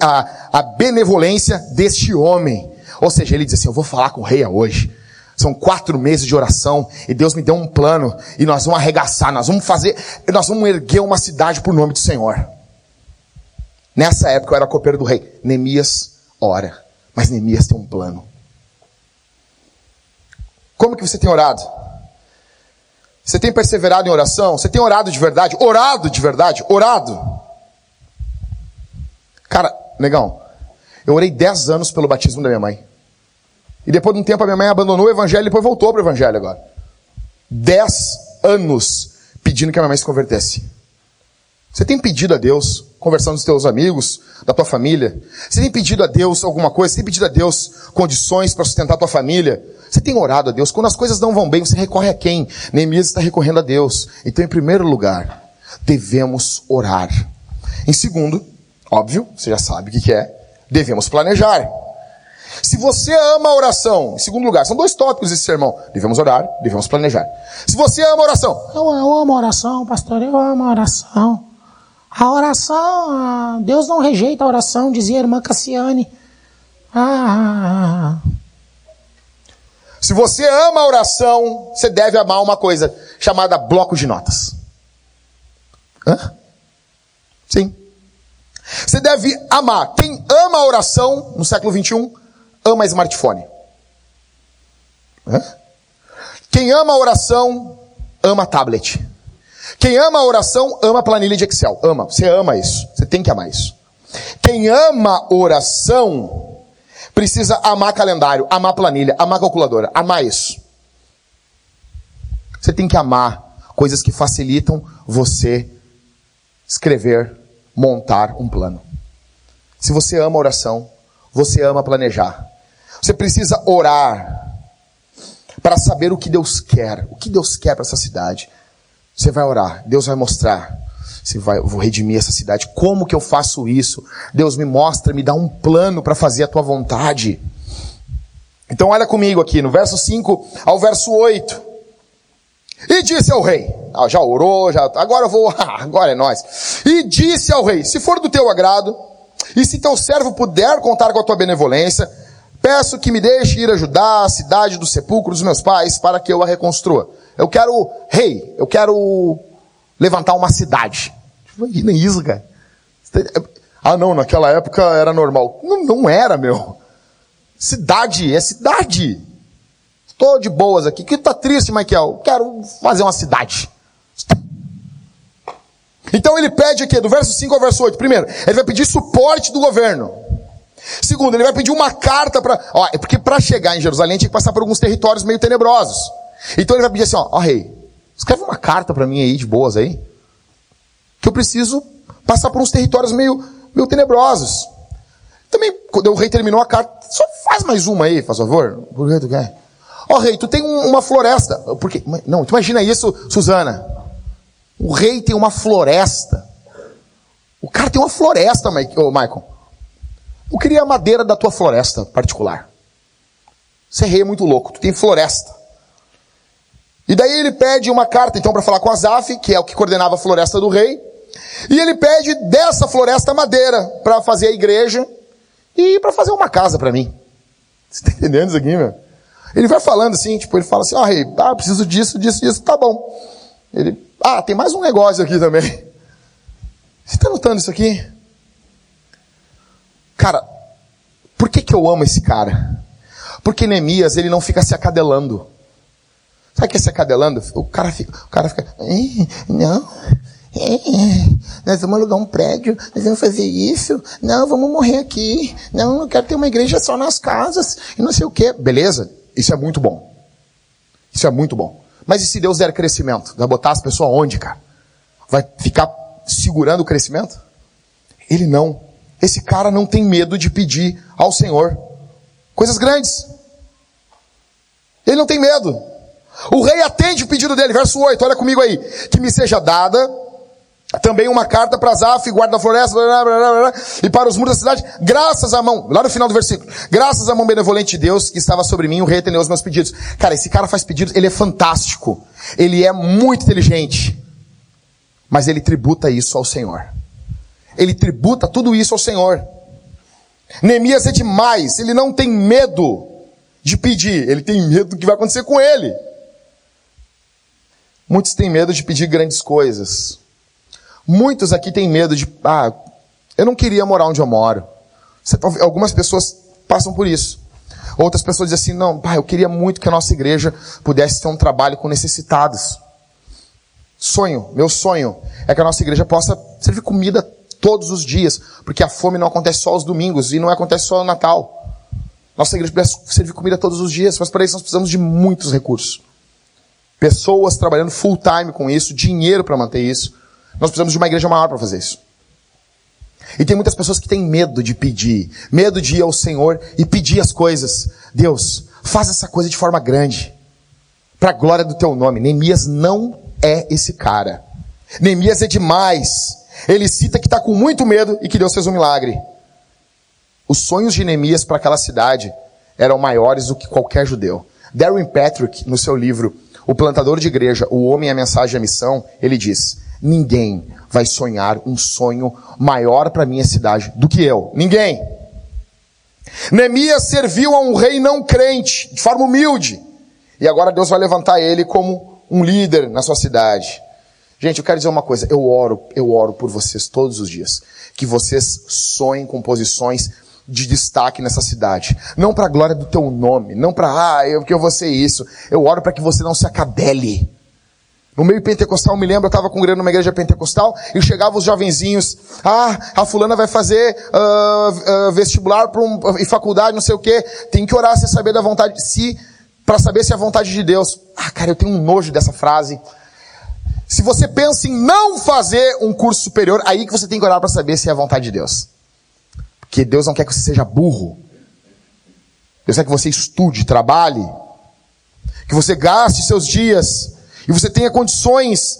a, a benevolência deste homem. Ou seja, ele diz assim, eu vou falar com o rei hoje. São quatro meses de oração e Deus me deu um plano e nós vamos arregaçar, nós vamos fazer, nós vamos erguer uma cidade por nome do Senhor. Nessa época eu era copeiro do rei. Neemias ora, mas Neemias tem um plano. Como que você tem orado? Você tem perseverado em oração? Você tem orado de verdade? Orado de verdade? Orado? Cara, negão, eu orei 10 anos pelo batismo da minha mãe. E depois de um tempo a minha mãe abandonou o evangelho e depois voltou para o evangelho agora. Dez anos pedindo que a minha mãe se convertesse. Você tem pedido a Deus, conversando com os teus amigos, da tua família? Você tem pedido a Deus alguma coisa? Você tem pedido a Deus condições para sustentar a tua família? Você tem orado a Deus? Quando as coisas não vão bem, você recorre a quem? Neemias está recorrendo a Deus. Então, em primeiro lugar, devemos orar. Em segundo, óbvio, você já sabe o que é, devemos planejar. Se você ama a oração, em segundo lugar, são dois tópicos desse sermão. Devemos orar, devemos planejar. Se você ama a oração. Eu, eu amo a oração, pastor, eu amo a oração. A oração, Deus não rejeita a oração, dizia a irmã Cassiane. Ah, ah, ah. Se você ama a oração, você deve amar uma coisa chamada bloco de notas. Hã? Sim. Você deve amar. Quem ama a oração no século 21 ama smartphone. Hã? Quem ama a oração ama tablet. Quem ama a oração ama planilha de Excel. Ama. Você ama isso. Você tem que amar isso. Quem ama oração precisa amar calendário, amar planilha, amar calculadora, amar isso. Você tem que amar coisas que facilitam você escrever, montar um plano. Se você ama oração, você ama planejar. Você precisa orar para saber o que Deus quer, o que Deus quer para essa cidade. Você vai orar, Deus vai mostrar. Você vai, vou redimir essa cidade. Como que eu faço isso? Deus me mostra, me dá um plano para fazer a tua vontade. Então olha comigo aqui, no verso 5 ao verso 8. E disse ao rei, ah, já orou, já, agora eu vou, [LAUGHS] agora é nós. E disse ao rei, se for do teu agrado, e se teu servo puder contar com a tua benevolência, peço que me deixe ir ajudar a cidade do sepulcro dos meus pais para que eu a reconstrua. Eu quero, rei, eu quero levantar uma cidade. Imagina isso, cara. Ah, não, naquela época era normal. Não, não era, meu. Cidade, é cidade. Estou de boas aqui. Que tá triste, Michael? Quero fazer uma cidade. Então ele pede aqui, do verso 5 ao verso 8. Primeiro, ele vai pedir suporte do governo. Segundo, ele vai pedir uma carta para. É porque para chegar em Jerusalém tinha que passar por alguns territórios meio tenebrosos. Então ele vai pedir assim: ó, ó rei, escreve uma carta para mim aí de boas aí. Que eu preciso passar por uns territórios meio, meio tenebrosos. Também, quando o rei terminou a carta, só faz mais uma aí, faz favor. Por que tu quer? Ó rei, tu tem uma floresta. Porque, não, tu imagina isso, Suzana. O rei tem uma floresta. O cara tem uma floresta, Michael. Eu queria a madeira da tua floresta particular. Você rei é muito louco, tu tem floresta. E daí ele pede uma carta, então, para falar com Azaf, que é o que coordenava a floresta do rei. E ele pede dessa floresta madeira para fazer a igreja e para fazer uma casa para mim. [LAUGHS] Você está entendendo isso aqui, meu? Ele vai falando assim, tipo, ele fala assim, ó oh, rei, ah, preciso disso, disso, disso, tá bom. Ele, ah, tem mais um negócio aqui também. [LAUGHS] Você está notando isso aqui? Cara, por que que eu amo esse cara? Porque Neemias, ele não fica se acadelando. Sabe que é se acadelando? O cara fica, o cara fica, não, nós vamos alugar um prédio, nós vamos fazer isso, não, vamos morrer aqui, não, eu quero ter uma igreja só nas casas, e não sei o que. Beleza, isso é muito bom. Isso é muito bom. Mas e se Deus der crescimento? Vai botar as pessoas onde, cara? Vai ficar segurando o crescimento? Ele não. Esse cara não tem medo de pedir ao Senhor coisas grandes. Ele não tem medo. O rei atende o pedido dele, verso 8, olha comigo aí. Que me seja dada também uma carta para Zaf, guarda da floresta, blá, blá, blá, e para os muros da cidade, graças à mão, lá no final do versículo, graças à mão benevolente de Deus que estava sobre mim, o rei atendeu os meus pedidos. Cara, esse cara faz pedidos, ele é fantástico, ele é muito inteligente, mas ele tributa isso ao Senhor. Ele tributa tudo isso ao Senhor. Neemias é demais, ele não tem medo de pedir, ele tem medo do que vai acontecer com ele. Muitos têm medo de pedir grandes coisas. Muitos aqui têm medo de, ah, eu não queria morar onde eu moro. Algumas pessoas passam por isso. Outras pessoas dizem assim, não, pai, eu queria muito que a nossa igreja pudesse ter um trabalho com necessitados. Sonho, meu sonho, é que a nossa igreja possa servir comida todos os dias, porque a fome não acontece só aos domingos e não acontece só no Natal. Nossa igreja precisa servir comida todos os dias, mas para isso nós precisamos de muitos recursos. Pessoas trabalhando full time com isso, dinheiro para manter isso. Nós precisamos de uma igreja maior para fazer isso. E tem muitas pessoas que têm medo de pedir, medo de ir ao Senhor e pedir as coisas. Deus, faz essa coisa de forma grande, para a glória do teu nome. Neemias não é esse cara. Neemias é demais. Ele cita que está com muito medo e que Deus fez um milagre. Os sonhos de Neemias para aquela cidade eram maiores do que qualquer judeu. Darren Patrick, no seu livro O Plantador de Igreja, O Homem, a Mensagem a Missão, ele diz: Ninguém vai sonhar um sonho maior para minha cidade do que eu. Ninguém. Neemias serviu a um rei não crente, de forma humilde. E agora Deus vai levantar ele como um líder na sua cidade. Gente, eu quero dizer uma coisa, eu oro, eu oro por vocês todos os dias, que vocês sonhem com posições de destaque nessa cidade. Não para a glória do teu nome, não para, ah, eu que eu vou ser isso. Eu oro para que você não se acabele. No meio pentecostal, me lembro, eu estava congregando numa igreja pentecostal e chegavam os jovenzinhos. Ah, a fulana vai fazer uh, uh, vestibular para um, uh, faculdade, não sei o quê. Tem que orar sem saber da vontade, se para saber se é a vontade de Deus. Ah, cara, eu tenho um nojo dessa frase. Se você pensa em não fazer um curso superior, aí que você tem que orar para saber se é a vontade de Deus. Porque Deus não quer que você seja burro. Deus quer que você estude, trabalhe, que você gaste seus dias e você tenha condições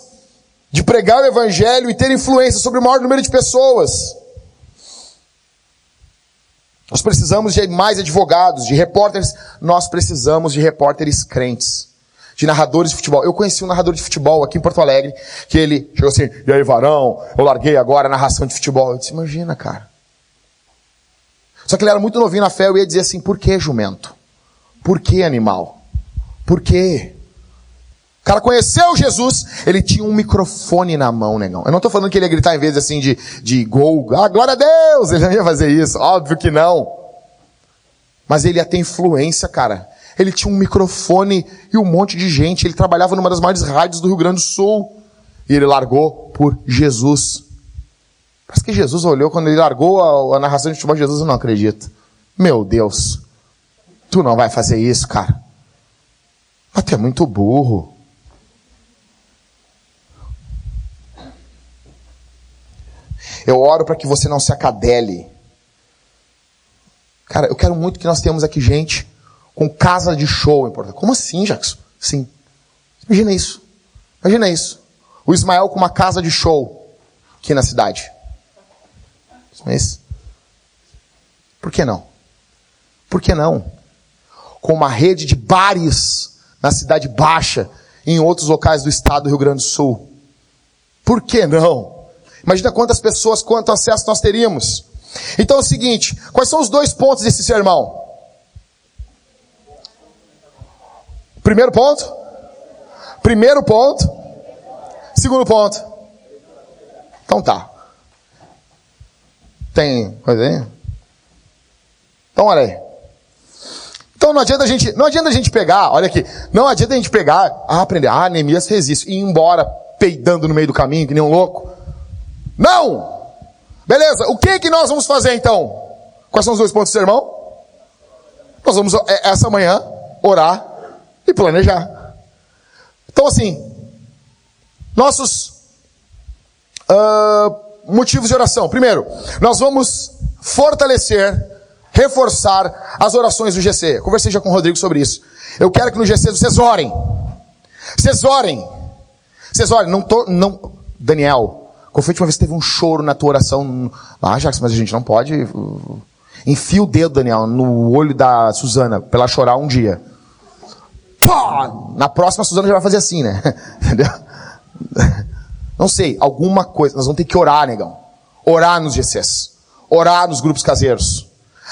de pregar o evangelho e ter influência sobre o maior número de pessoas. Nós precisamos de mais advogados, de repórteres, nós precisamos de repórteres crentes, de narradores de futebol. Eu conheci um narrador de futebol aqui em Porto Alegre, que ele chegou assim, e aí varão, eu larguei agora a narração de futebol. Eu disse, imagina cara. Só que ele era muito novinho na fé, eu ia dizer assim, por que jumento? Por que animal? Por quê? O cara conheceu Jesus, ele tinha um microfone na mão, negão. Eu não estou falando que ele ia gritar em vez assim de, de gol, ah, glória a Deus! Ele não ia fazer isso, óbvio que não. Mas ele ia ter influência, cara. Ele tinha um microfone e um monte de gente. Ele trabalhava numa das maiores rádios do Rio Grande do Sul. E ele largou por Jesus. Parece que Jesus olhou quando ele largou a, a narração de futebol de Jesus, eu não acredito. Meu Deus. Tu não vai fazer isso, cara. Mas tu é muito burro. Eu oro para que você não se acadele. Cara, eu quero muito que nós tenhamos aqui gente com casa de show em Portugal. Como assim, Jackson? Sim. Imagina isso. Imagina isso. O Ismael com uma casa de show aqui na cidade. Mas, por que não? Por que não? Com uma rede de bares na cidade baixa e em outros locais do estado do Rio Grande do Sul. Por que não? Imagina quantas pessoas, quanto acesso nós teríamos. Então é o seguinte, quais são os dois pontos desse sermão? Primeiro ponto? Primeiro ponto? Segundo ponto? Então tá. Tem coisa aí? Então olha aí. Então não adianta a gente, não adianta a gente pegar, olha aqui, não adianta a gente pegar, ah, aprender, ah, Neemias fez isso, e ir embora peidando no meio do caminho, que nem um louco. Não! Beleza, o que que nós vamos fazer então? Quais são os dois pontos do sermão? Nós vamos, é, essa manhã, orar e planejar. Então assim, nossos uh, motivos de oração. Primeiro, nós vamos fortalecer, reforçar as orações do GC. Conversei já com o Rodrigo sobre isso. Eu quero que no GC vocês orem. Vocês orem. Vocês orem. Não tô, não, Daniel, qual foi a última vez que teve um choro na tua oração? Ah, Jacques, mas a gente não pode. Enfia o dedo, Daniel, no olho da Suzana, pra ela chorar um dia. Pá! Na próxima, a Suzana já vai fazer assim, né? [LAUGHS] Entendeu? Não sei, alguma coisa. Nós vamos ter que orar, negão. Orar nos GCs. Orar nos grupos caseiros.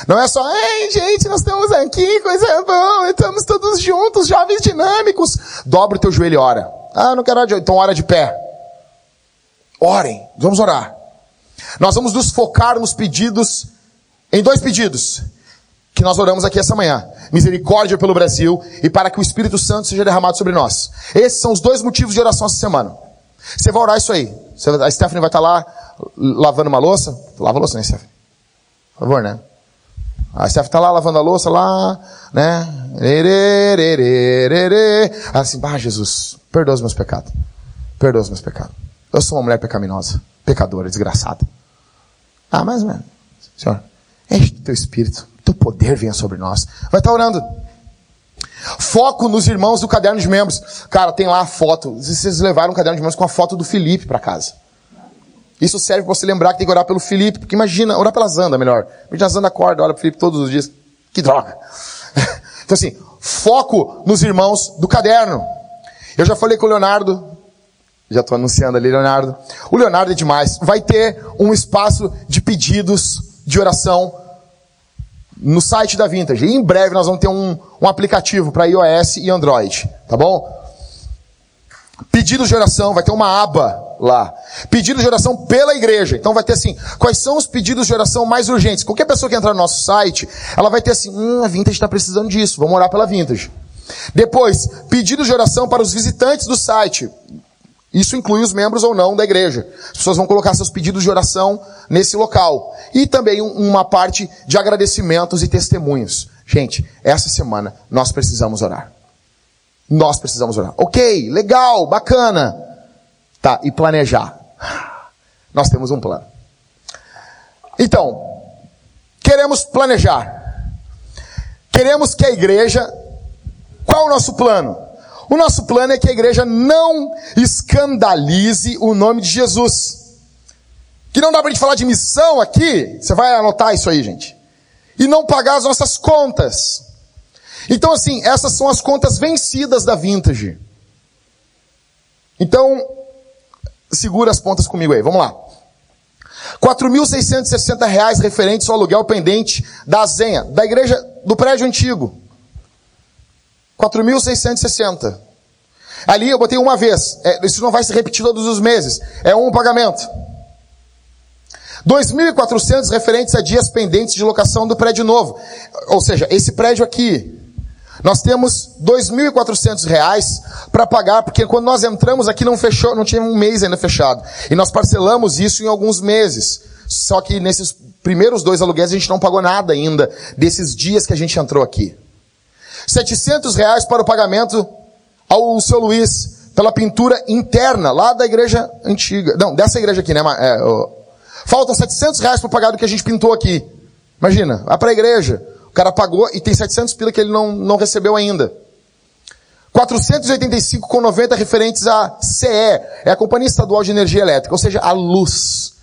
Não é só, ei, gente, nós estamos aqui, coisa boa, estamos todos juntos, jovens dinâmicos. Dobra o teu joelho e ora. Ah, não quero orar de Então ora de pé. Orem, vamos orar. Nós vamos nos focar nos pedidos, em dois pedidos, que nós oramos aqui essa manhã. Misericórdia pelo Brasil e para que o Espírito Santo seja derramado sobre nós. Esses são os dois motivos de oração essa semana. Você vai orar isso aí. A Stephanie vai estar lá lavando uma louça. Lava a louça, né, Stephanie? Por favor, né? A Steph tá lá lavando a louça lá, né? Assim, ah, Jesus, perdoa os meus pecados. Perdoa os meus pecados. Eu sou uma mulher pecaminosa, pecadora, desgraçada. Ah, mas, mano, Senhor, enche do teu espírito, teu poder venha sobre nós. Vai estar tá orando. Foco nos irmãos do caderno de membros. Cara, tem lá a foto. Vocês levaram um caderno de membros com a foto do Felipe para casa. Isso serve para você lembrar que tem que orar pelo Felipe, porque imagina, orar pela Zanda melhor. Imagina a Zanda acorda, olha pro Felipe todos os dias. Que droga. [LAUGHS] Então assim, foco nos irmãos do caderno. Eu já falei com o Leonardo, já estou anunciando ali, Leonardo. O Leonardo é demais. Vai ter um espaço de pedidos de oração no site da Vintage. E em breve nós vamos ter um, um aplicativo para iOS e Android, tá bom? Pedidos de oração, vai ter uma aba lá. Pedidos de oração pela igreja. Então vai ter assim, quais são os pedidos de oração mais urgentes? Qualquer pessoa que entrar no nosso site, ela vai ter assim, hum, a Vintage está precisando disso, vamos orar pela Vintage. Depois, pedidos de oração para os visitantes do site. Isso inclui os membros ou não da igreja. As pessoas vão colocar seus pedidos de oração nesse local. E também uma parte de agradecimentos e testemunhos. Gente, essa semana nós precisamos orar. Nós precisamos orar. Ok, legal, bacana. Tá, e planejar. [SIGHS] Nós temos um plano. Então, queremos planejar. Queremos que a igreja. Qual é o nosso plano? O nosso plano é que a igreja não escandalize o nome de Jesus. Que não dá para gente falar de missão aqui, você vai anotar isso aí, gente. E não pagar as nossas contas. Então, assim, essas são as contas vencidas da Vintage. Então, segura as pontas comigo aí, vamos lá. R$ reais referentes ao aluguel pendente da Zenha, da igreja, do prédio antigo. 4.660. Ali eu botei uma vez. É, isso não vai se repetir todos os meses. É um pagamento. 2.400 referentes a dias pendentes de locação do prédio novo. Ou seja, esse prédio aqui. Nós temos 2.400 reais para pagar, porque quando nós entramos aqui não fechou, não tinha um mês ainda fechado. E nós parcelamos isso em alguns meses. Só que nesses primeiros dois aluguéis a gente não pagou nada ainda desses dias que a gente entrou aqui. 700 reais para o pagamento ao seu Luiz pela pintura interna lá da igreja antiga. Não, dessa igreja aqui, né? É, ó. Faltam 700 reais para pagar do que a gente pintou aqui. Imagina, vai para a igreja. O cara pagou e tem 700 pila que ele não, não recebeu ainda. 485,90 referentes à CE, é a Companhia Estadual de Energia Elétrica, ou seja, a luz.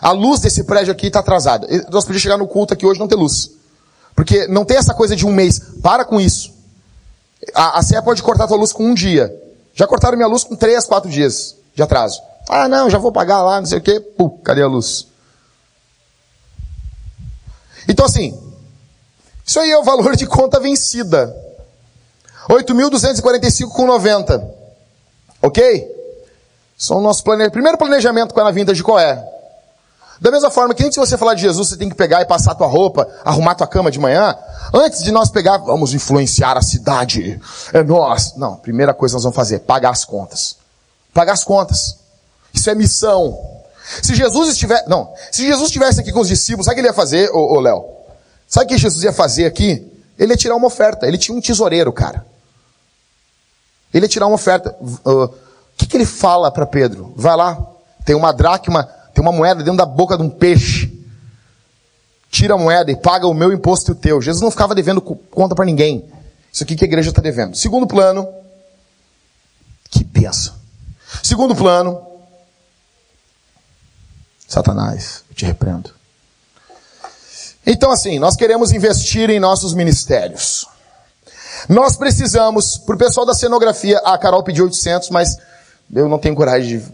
A luz desse prédio aqui está atrasada. Nós podíamos chegar no culto aqui hoje não ter luz. Porque não tem essa coisa de um mês. Para com isso. A, a CE pode cortar a tua luz com um dia. Já cortaram minha luz com três, quatro dias de atraso. Ah, não, já vou pagar lá, não sei o quê. Pô, cadê a luz? Então assim, isso aí é o valor de conta vencida. 8.245,90. Ok? São o nosso plane... primeiro planejamento com a vinda de qual é? Da mesma forma que antes de você falar de Jesus, você tem que pegar e passar a tua roupa, arrumar tua cama de manhã. Antes de nós pegar, vamos influenciar a cidade. É nós. Não, primeira coisa que nós vamos fazer, pagar as contas. Pagar as contas. Isso é missão. Se Jesus estiver, não, se Jesus estivesse aqui com os discípulos, sabe o que ele ia fazer, ô Léo? Sabe o que Jesus ia fazer aqui? Ele ia tirar uma oferta. Ele tinha um tesoureiro, cara. Ele ia tirar uma oferta. O uh, que, que ele fala para Pedro? Vai lá, tem uma dracma tem uma moeda dentro da boca de um peixe. Tira a moeda e paga o meu imposto e o teu. Jesus não ficava devendo conta para ninguém. Isso aqui que a igreja está devendo. Segundo plano. Que benção. Segundo plano. Satanás, eu te repreendo. Então, assim, nós queremos investir em nossos ministérios. Nós precisamos, para o pessoal da cenografia, a Carol pediu 800, mas eu não tenho coragem de.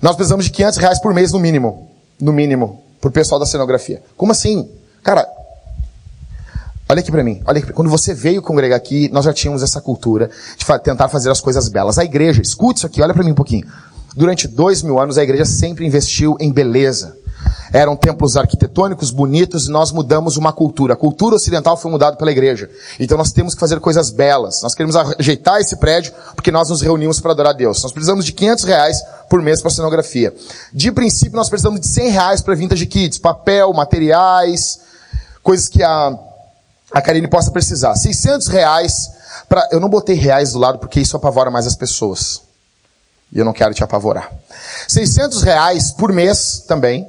Nós precisamos de 500 reais por mês no mínimo. No mínimo. Pro pessoal da cenografia. Como assim? Cara, olha aqui para mim. Olha aqui. Quando você veio congregar aqui, nós já tínhamos essa cultura de fa tentar fazer as coisas belas. A igreja, escute isso aqui, olha para mim um pouquinho. Durante dois mil anos, a igreja sempre investiu em beleza. Eram templos arquitetônicos, bonitos, e nós mudamos uma cultura. A cultura ocidental foi mudada pela igreja. Então nós temos que fazer coisas belas. Nós queremos ajeitar esse prédio, porque nós nos reunimos para adorar a Deus. Nós precisamos de 500 reais por mês para cenografia. De princípio, nós precisamos de 100 reais para vintage kids, papel, materiais, coisas que a, a Karine possa precisar. 600 reais, pra, eu não botei reais do lado porque isso apavora mais as pessoas. E eu não quero te apavorar. 600 reais por mês também,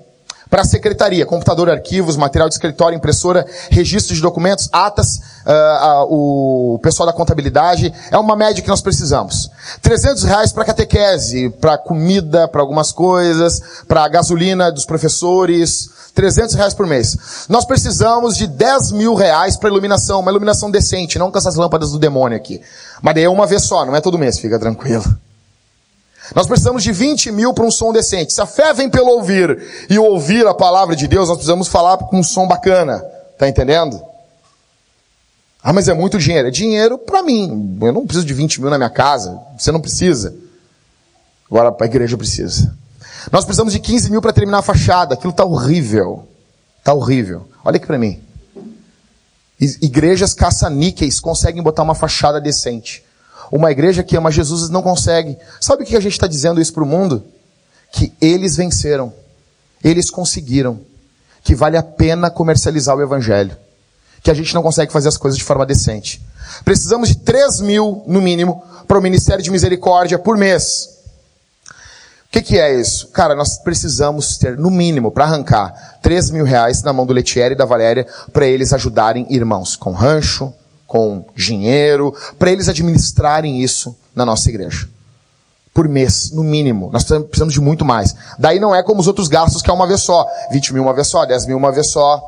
para a secretaria, computador, arquivos, material de escritório, impressora, registro de documentos, atas, uh, uh, o pessoal da contabilidade, é uma média que nós precisamos. 300 reais para catequese, para comida, para algumas coisas, para gasolina dos professores, 300 reais por mês. Nós precisamos de 10 mil reais para iluminação, uma iluminação decente, não com essas lâmpadas do demônio aqui. Mas daí é uma vez só, não é todo mês, fica tranquilo. Nós precisamos de 20 mil para um som decente. Se a fé vem pelo ouvir e ouvir a palavra de Deus, nós precisamos falar com um som bacana. Tá entendendo? Ah, mas é muito dinheiro. É dinheiro para mim. Eu não preciso de 20 mil na minha casa. Você não precisa. Agora a igreja precisa. Nós precisamos de 15 mil para terminar a fachada. Aquilo tá horrível. Tá horrível. Olha aqui para mim. Igrejas caça-níqueis conseguem botar uma fachada decente. Uma igreja que ama Jesus não consegue. Sabe o que a gente está dizendo isso para o mundo? Que eles venceram. Eles conseguiram. Que vale a pena comercializar o evangelho. Que a gente não consegue fazer as coisas de forma decente. Precisamos de 3 mil, no mínimo, para o Ministério de Misericórdia por mês. O que, que, é isso? Cara, nós precisamos ter, no mínimo, para arrancar 3 mil reais na mão do Letieri e da Valéria, para eles ajudarem irmãos com rancho, com dinheiro, para eles administrarem isso na nossa igreja. Por mês, no mínimo. Nós precisamos de muito mais. Daí não é como os outros gastos que é uma vez só. 20 mil uma vez só, 10 mil uma vez só.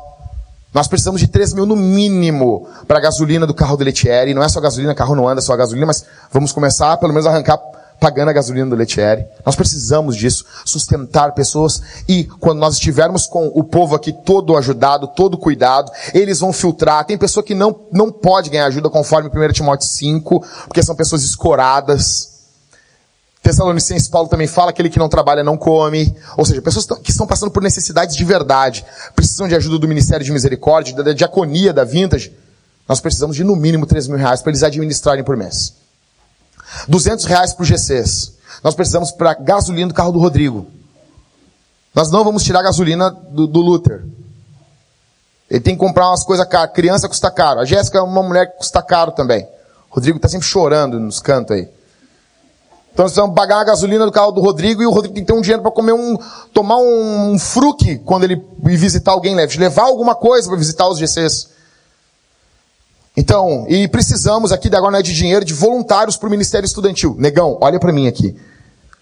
Nós precisamos de 3 mil no mínimo para a gasolina do carro do Letieri. Não é só gasolina, carro não anda só gasolina, mas vamos começar pelo menos a arrancar pagando a gasolina do Letieri. Nós precisamos disso, sustentar pessoas e quando nós estivermos com o povo aqui todo ajudado, todo cuidado, eles vão filtrar. Tem pessoa que não, não pode ganhar ajuda conforme 1 Timóteo 5, porque são pessoas escoradas. Tessalonicenses Paulo também fala, aquele que não trabalha não come. Ou seja, pessoas que estão passando por necessidades de verdade, precisam de ajuda do Ministério de Misericórdia, da diaconia, da Vintage. Nós precisamos de no mínimo 3 mil reais para eles administrarem por mês. 200 reais para o GCs. Nós precisamos para gasolina do carro do Rodrigo. Nós não vamos tirar a gasolina do, do Luther. Ele tem que comprar umas coisas caras. Criança custa caro. A Jéssica é uma mulher que custa caro também. O Rodrigo está sempre chorando nos cantos aí. Então nós precisamos pagar a gasolina do carro do Rodrigo e o Rodrigo tem que ter um dinheiro para comer um, tomar um, um fruque quando ele visitar alguém, levar alguma coisa para visitar os GCs. Então, e precisamos aqui, agora não é de dinheiro, de voluntários para o Ministério Estudantil. Negão, olha para mim aqui.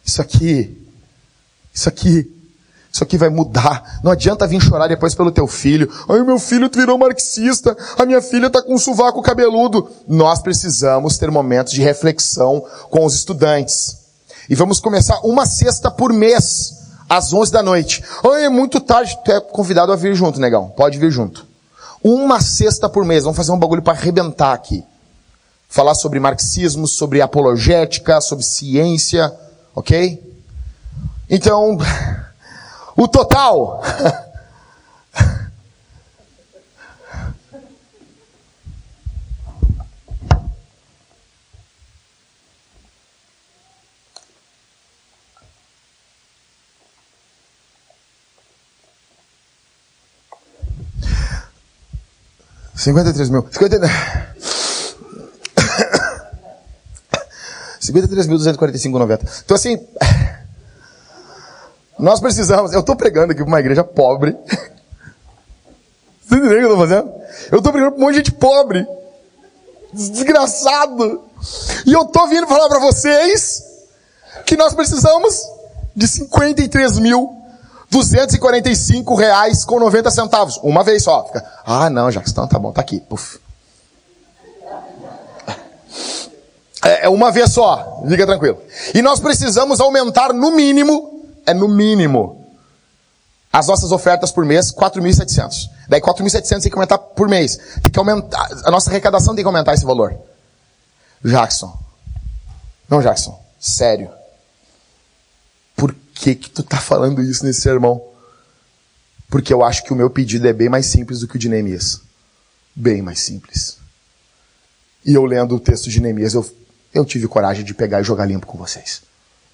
Isso aqui, isso aqui, isso aqui vai mudar. Não adianta vir chorar depois pelo teu filho. Ai, meu filho virou marxista. A minha filha está com um sovaco cabeludo. Nós precisamos ter momentos de reflexão com os estudantes. E vamos começar uma sexta por mês, às 11 da noite. Ai, é muito tarde. Tu é convidado a vir junto, negão. Pode vir junto. Uma sexta por mês. Vamos fazer um bagulho para arrebentar aqui. Falar sobre marxismo, sobre apologética, sobre ciência, ok? Então, [LAUGHS] o total [LAUGHS] 53 mil. 50... 53.245,90. Então assim, nós precisamos, eu estou pregando aqui para uma igreja pobre. Você entendeu o que eu estou fazendo? Eu estou pregando para um monte de gente pobre. Desgraçado. E eu estou vindo falar para vocês que nós precisamos de 53 mil 245 reais com 90 centavos. Uma vez só. Fica, ah, não, Jackson, tá bom, tá aqui. Puf. É, é uma vez só. Fica tranquilo. E nós precisamos aumentar no mínimo, é no mínimo, as nossas ofertas por mês, 4.700. Daí 4.700 tem que aumentar por mês. Tem que aumentar, a nossa arrecadação tem que aumentar esse valor. Jackson. Não, Jackson. Sério que que tu tá falando isso nesse sermão? Porque eu acho que o meu pedido é bem mais simples do que o de Neemias. Bem mais simples. E eu lendo o texto de Neemias, eu, eu tive coragem de pegar e jogar limpo com vocês.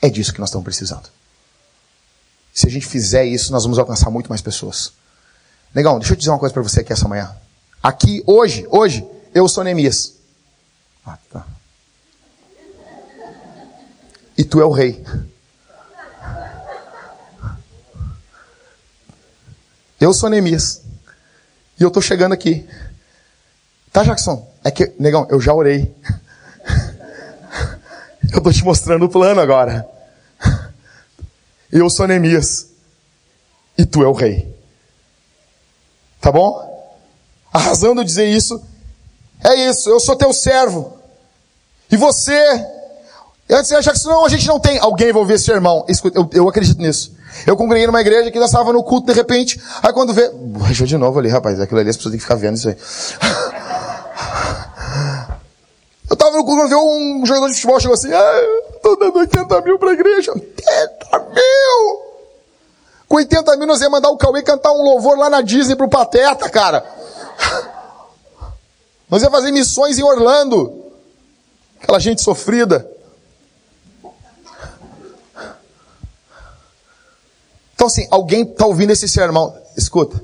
É disso que nós estamos precisando. Se a gente fizer isso, nós vamos alcançar muito mais pessoas. Negão, deixa eu dizer uma coisa para você aqui essa manhã. Aqui, hoje, hoje, eu sou Neemias. Ah, tá. E tu é o rei. Eu sou Neemias. E eu tô chegando aqui. Tá, Jackson? É que, negão, eu já orei. [LAUGHS] Eu tô te mostrando o plano agora. Eu sou Neemias. E tu é o rei. Tá bom? A razão de eu dizer isso é isso. Eu sou teu servo. E você. Antes não, a gente não tem. Alguém vai ouvir esse sermão. Escuta, eu, eu acredito nisso. Eu congreguei numa igreja que nós estava no culto de repente. Aí quando vê. Deixa de novo ali, rapaz. Aquilo ali as pessoas têm que ficar vendo isso aí. Eu estava no culto, quando veio um jogador de futebol, chegou assim, ah, tô dando 80 mil pra igreja. 80 mil! Com 80 mil nós ia mandar o Cauê cantar um louvor lá na Disney pro Pateta, cara. Nós ia fazer missões em Orlando. Aquela gente sofrida. Então assim, alguém está ouvindo esse sermão. Escuta.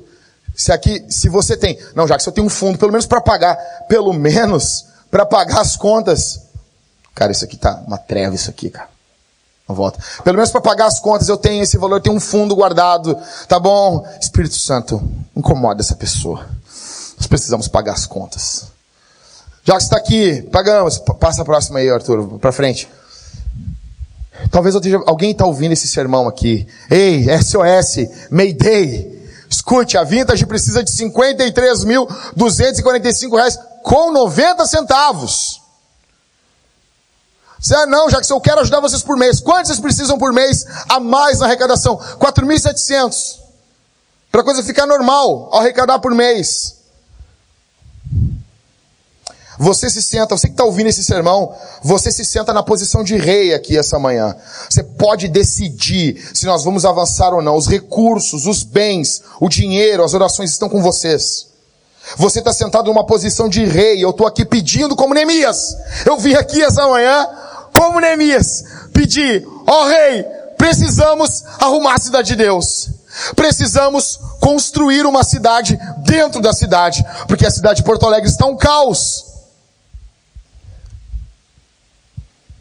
Se aqui, se você tem, não, já que você tem um fundo, pelo menos para pagar, pelo menos para pagar as contas. Cara, isso aqui tá uma treva isso aqui, cara. Não volta. Pelo menos para pagar as contas eu tenho esse valor, eu tenho um fundo guardado, tá bom? Espírito Santo, incomoda essa pessoa. Nós precisamos pagar as contas. Já que está aqui, pagamos. Passa a próxima aí, Arthur, para frente. Talvez esteja, alguém está ouvindo esse sermão aqui. Ei, SOS, Mayday. Escute, a Vintage precisa de 53.245 reais com 90 centavos. Você, ah, não, já que eu quero ajudar vocês por mês. Quantos vocês precisam por mês a mais na arrecadação? 4.700. Para a coisa ficar normal, ao arrecadar por mês. Você se senta, você que está ouvindo esse sermão, você se senta na posição de rei aqui essa manhã. Você pode decidir se nós vamos avançar ou não. Os recursos, os bens, o dinheiro, as orações estão com vocês. Você está sentado numa posição de rei. Eu estou aqui pedindo como Neemias. Eu vim aqui essa manhã como Neemias. Pedir, ó oh, rei, precisamos arrumar a cidade de Deus. Precisamos construir uma cidade dentro da cidade. Porque a cidade de Porto Alegre está um caos.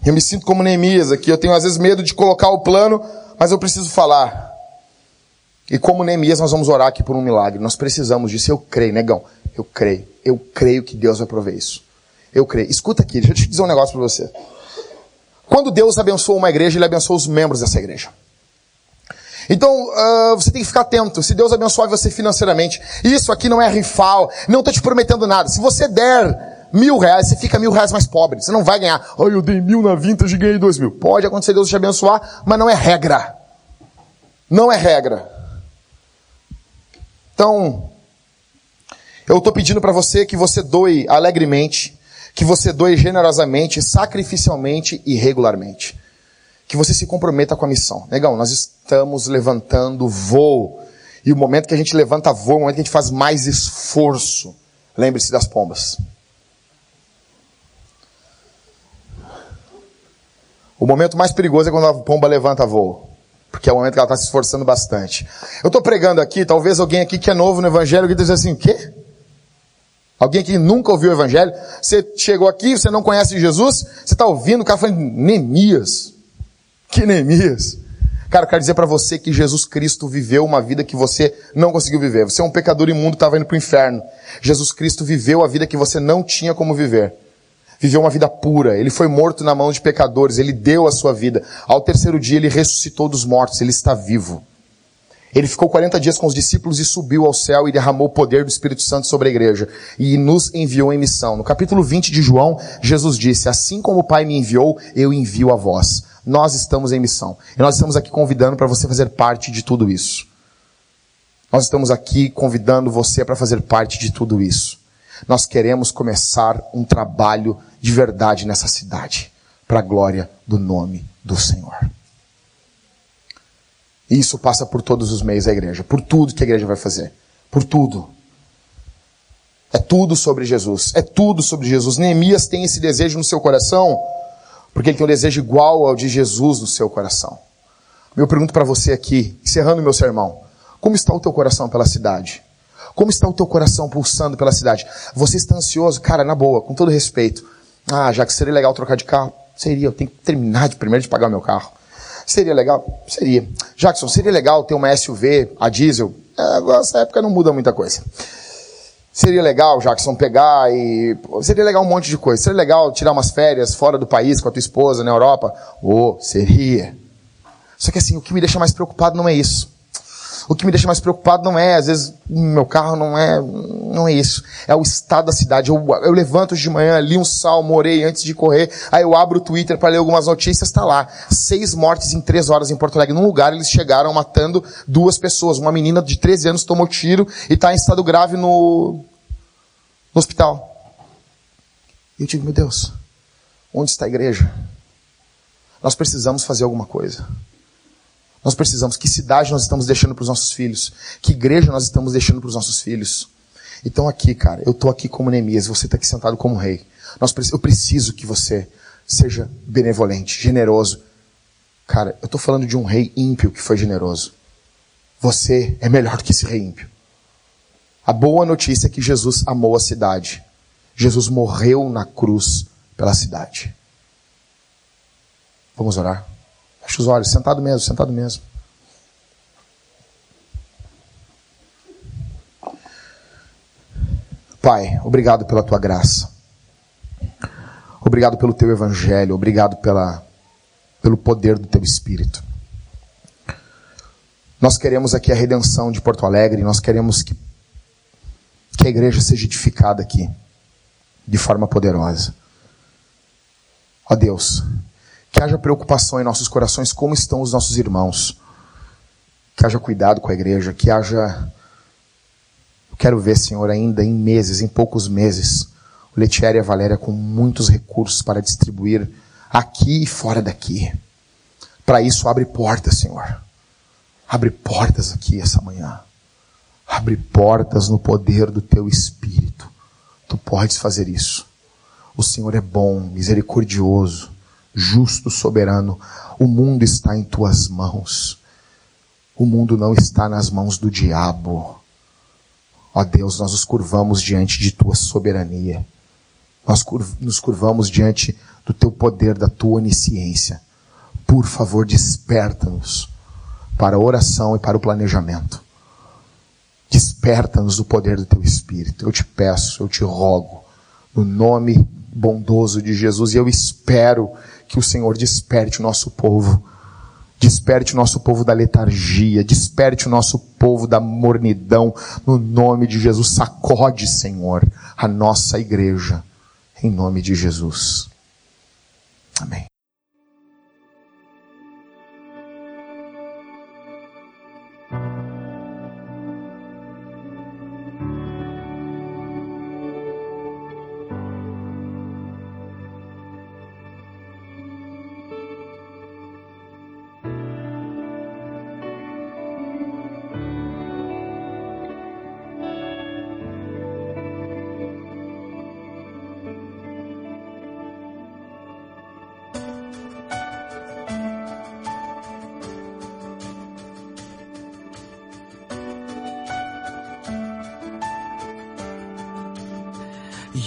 Eu me sinto como Neemias aqui. Eu tenho às vezes medo de colocar o plano, mas eu preciso falar. E como Neemias, nós vamos orar aqui por um milagre. Nós precisamos disso. Eu creio, negão. Eu creio. Eu creio que Deus vai prover isso. Eu creio. Escuta aqui, deixa eu te dizer um negócio para você. Quando Deus abençoa uma igreja, Ele abençoa os membros dessa igreja. Então, uh, você tem que ficar atento. Se Deus abençoar você financeiramente, isso aqui não é rifal, não estou te prometendo nada. Se você der mil reais, você fica mil reais mais pobre. Você não vai ganhar, ai, eu dei mil na vintage e ganhei dois mil. Pode acontecer Deus te abençoar, mas não é regra. Não é regra. Então, eu estou pedindo para você que você doe alegremente, que você doe generosamente, sacrificialmente e regularmente. Que você se comprometa com a missão. Negão, nós estamos levantando voo. E o momento que a gente levanta voo, é o momento que a gente faz mais esforço. Lembre-se das pombas. O momento mais perigoso é quando a pomba levanta voo. Porque é o momento que ela está se esforçando bastante. Eu estou pregando aqui, talvez alguém aqui que é novo no Evangelho, que diz assim, o quê? Alguém que nunca ouviu o Evangelho? Você chegou aqui, você não conhece Jesus, você está ouvindo o cara falando, Neemias. Que Neemias? Cara, eu quero dizer para você que Jesus Cristo viveu uma vida que você não conseguiu viver. Você é um pecador imundo, estava indo para o inferno. Jesus Cristo viveu a vida que você não tinha como viver viveu uma vida pura, ele foi morto na mão de pecadores, ele deu a sua vida. Ao terceiro dia ele ressuscitou dos mortos, ele está vivo. Ele ficou 40 dias com os discípulos e subiu ao céu e derramou o poder do Espírito Santo sobre a igreja e nos enviou em missão. No capítulo 20 de João, Jesus disse: Assim como o Pai me enviou, eu envio a vós. Nós estamos em missão. E nós estamos aqui convidando para você fazer parte de tudo isso. Nós estamos aqui convidando você para fazer parte de tudo isso. Nós queremos começar um trabalho de verdade nessa cidade, para a glória do nome do Senhor. E isso passa por todos os meios da igreja, por tudo que a igreja vai fazer, por tudo. É tudo sobre Jesus, é tudo sobre Jesus. Neemias tem esse desejo no seu coração, porque ele tem um desejo igual ao de Jesus no seu coração. Eu pergunto para você aqui, encerrando meu sermão, como está o teu coração pela cidade? Como está o teu coração pulsando pela cidade? Você está ansioso? Cara, na boa, com todo respeito. Ah, já que seria legal trocar de carro? Seria, eu tenho que terminar de primeiro de pagar o meu carro. Seria legal? Seria. Jackson, seria legal ter uma SUV a diesel? É, nessa época não muda muita coisa. Seria legal, Jackson, pegar e. Seria legal um monte de coisa. Seria legal tirar umas férias fora do país com a tua esposa na Europa? Oh, seria. Só que assim, o que me deixa mais preocupado não é isso. O que me deixa mais preocupado não é, às vezes, meu carro não é, não é isso. É o estado da cidade. Eu, eu levanto de manhã, li um salmo, orei antes de correr, aí eu abro o Twitter para ler algumas notícias, está lá. Seis mortes em três horas em Porto Alegre. Num lugar eles chegaram matando duas pessoas. Uma menina de 13 anos tomou tiro e está em estado grave no, no hospital. E eu digo, meu Deus, onde está a igreja? Nós precisamos fazer alguma coisa. Nós precisamos. Que cidade nós estamos deixando para os nossos filhos? Que igreja nós estamos deixando para os nossos filhos? Então aqui, cara, eu estou aqui como Neemias, você está aqui sentado como rei. Nós, eu preciso que você seja benevolente, generoso. Cara, eu estou falando de um rei ímpio que foi generoso. Você é melhor do que esse rei ímpio. A boa notícia é que Jesus amou a cidade. Jesus morreu na cruz pela cidade. Vamos orar? Fecha os olhos, sentado mesmo, sentado mesmo. Pai, obrigado pela tua graça. Obrigado pelo teu evangelho, obrigado pela, pelo poder do teu espírito. Nós queremos aqui a redenção de Porto Alegre, nós queremos que, que a igreja seja edificada aqui de forma poderosa. Ó Deus, que haja preocupação em nossos corações como estão os nossos irmãos. Que haja cuidado com a igreja, que haja. Eu quero ver, Senhor, ainda em meses, em poucos meses, o Letieri e a Valéria com muitos recursos para distribuir aqui e fora daqui. Para isso, abre portas, Senhor. Abre portas aqui essa manhã. Abre portas no poder do teu Espírito. Tu podes fazer isso. O Senhor é bom, misericordioso justo, soberano, o mundo está em tuas mãos. O mundo não está nas mãos do diabo. Ó Deus, nós nos curvamos diante de tua soberania. Nós nos curvamos diante do teu poder, da tua onisciência. Por favor, desperta-nos para a oração e para o planejamento. Desperta-nos do poder do teu Espírito. Eu te peço, eu te rogo, no nome bondoso de Jesus, e eu espero que o Senhor desperte o nosso povo. Desperte o nosso povo da letargia, desperte o nosso povo da mornidão, no nome de Jesus. Sacode, Senhor, a nossa igreja, em nome de Jesus. Amém.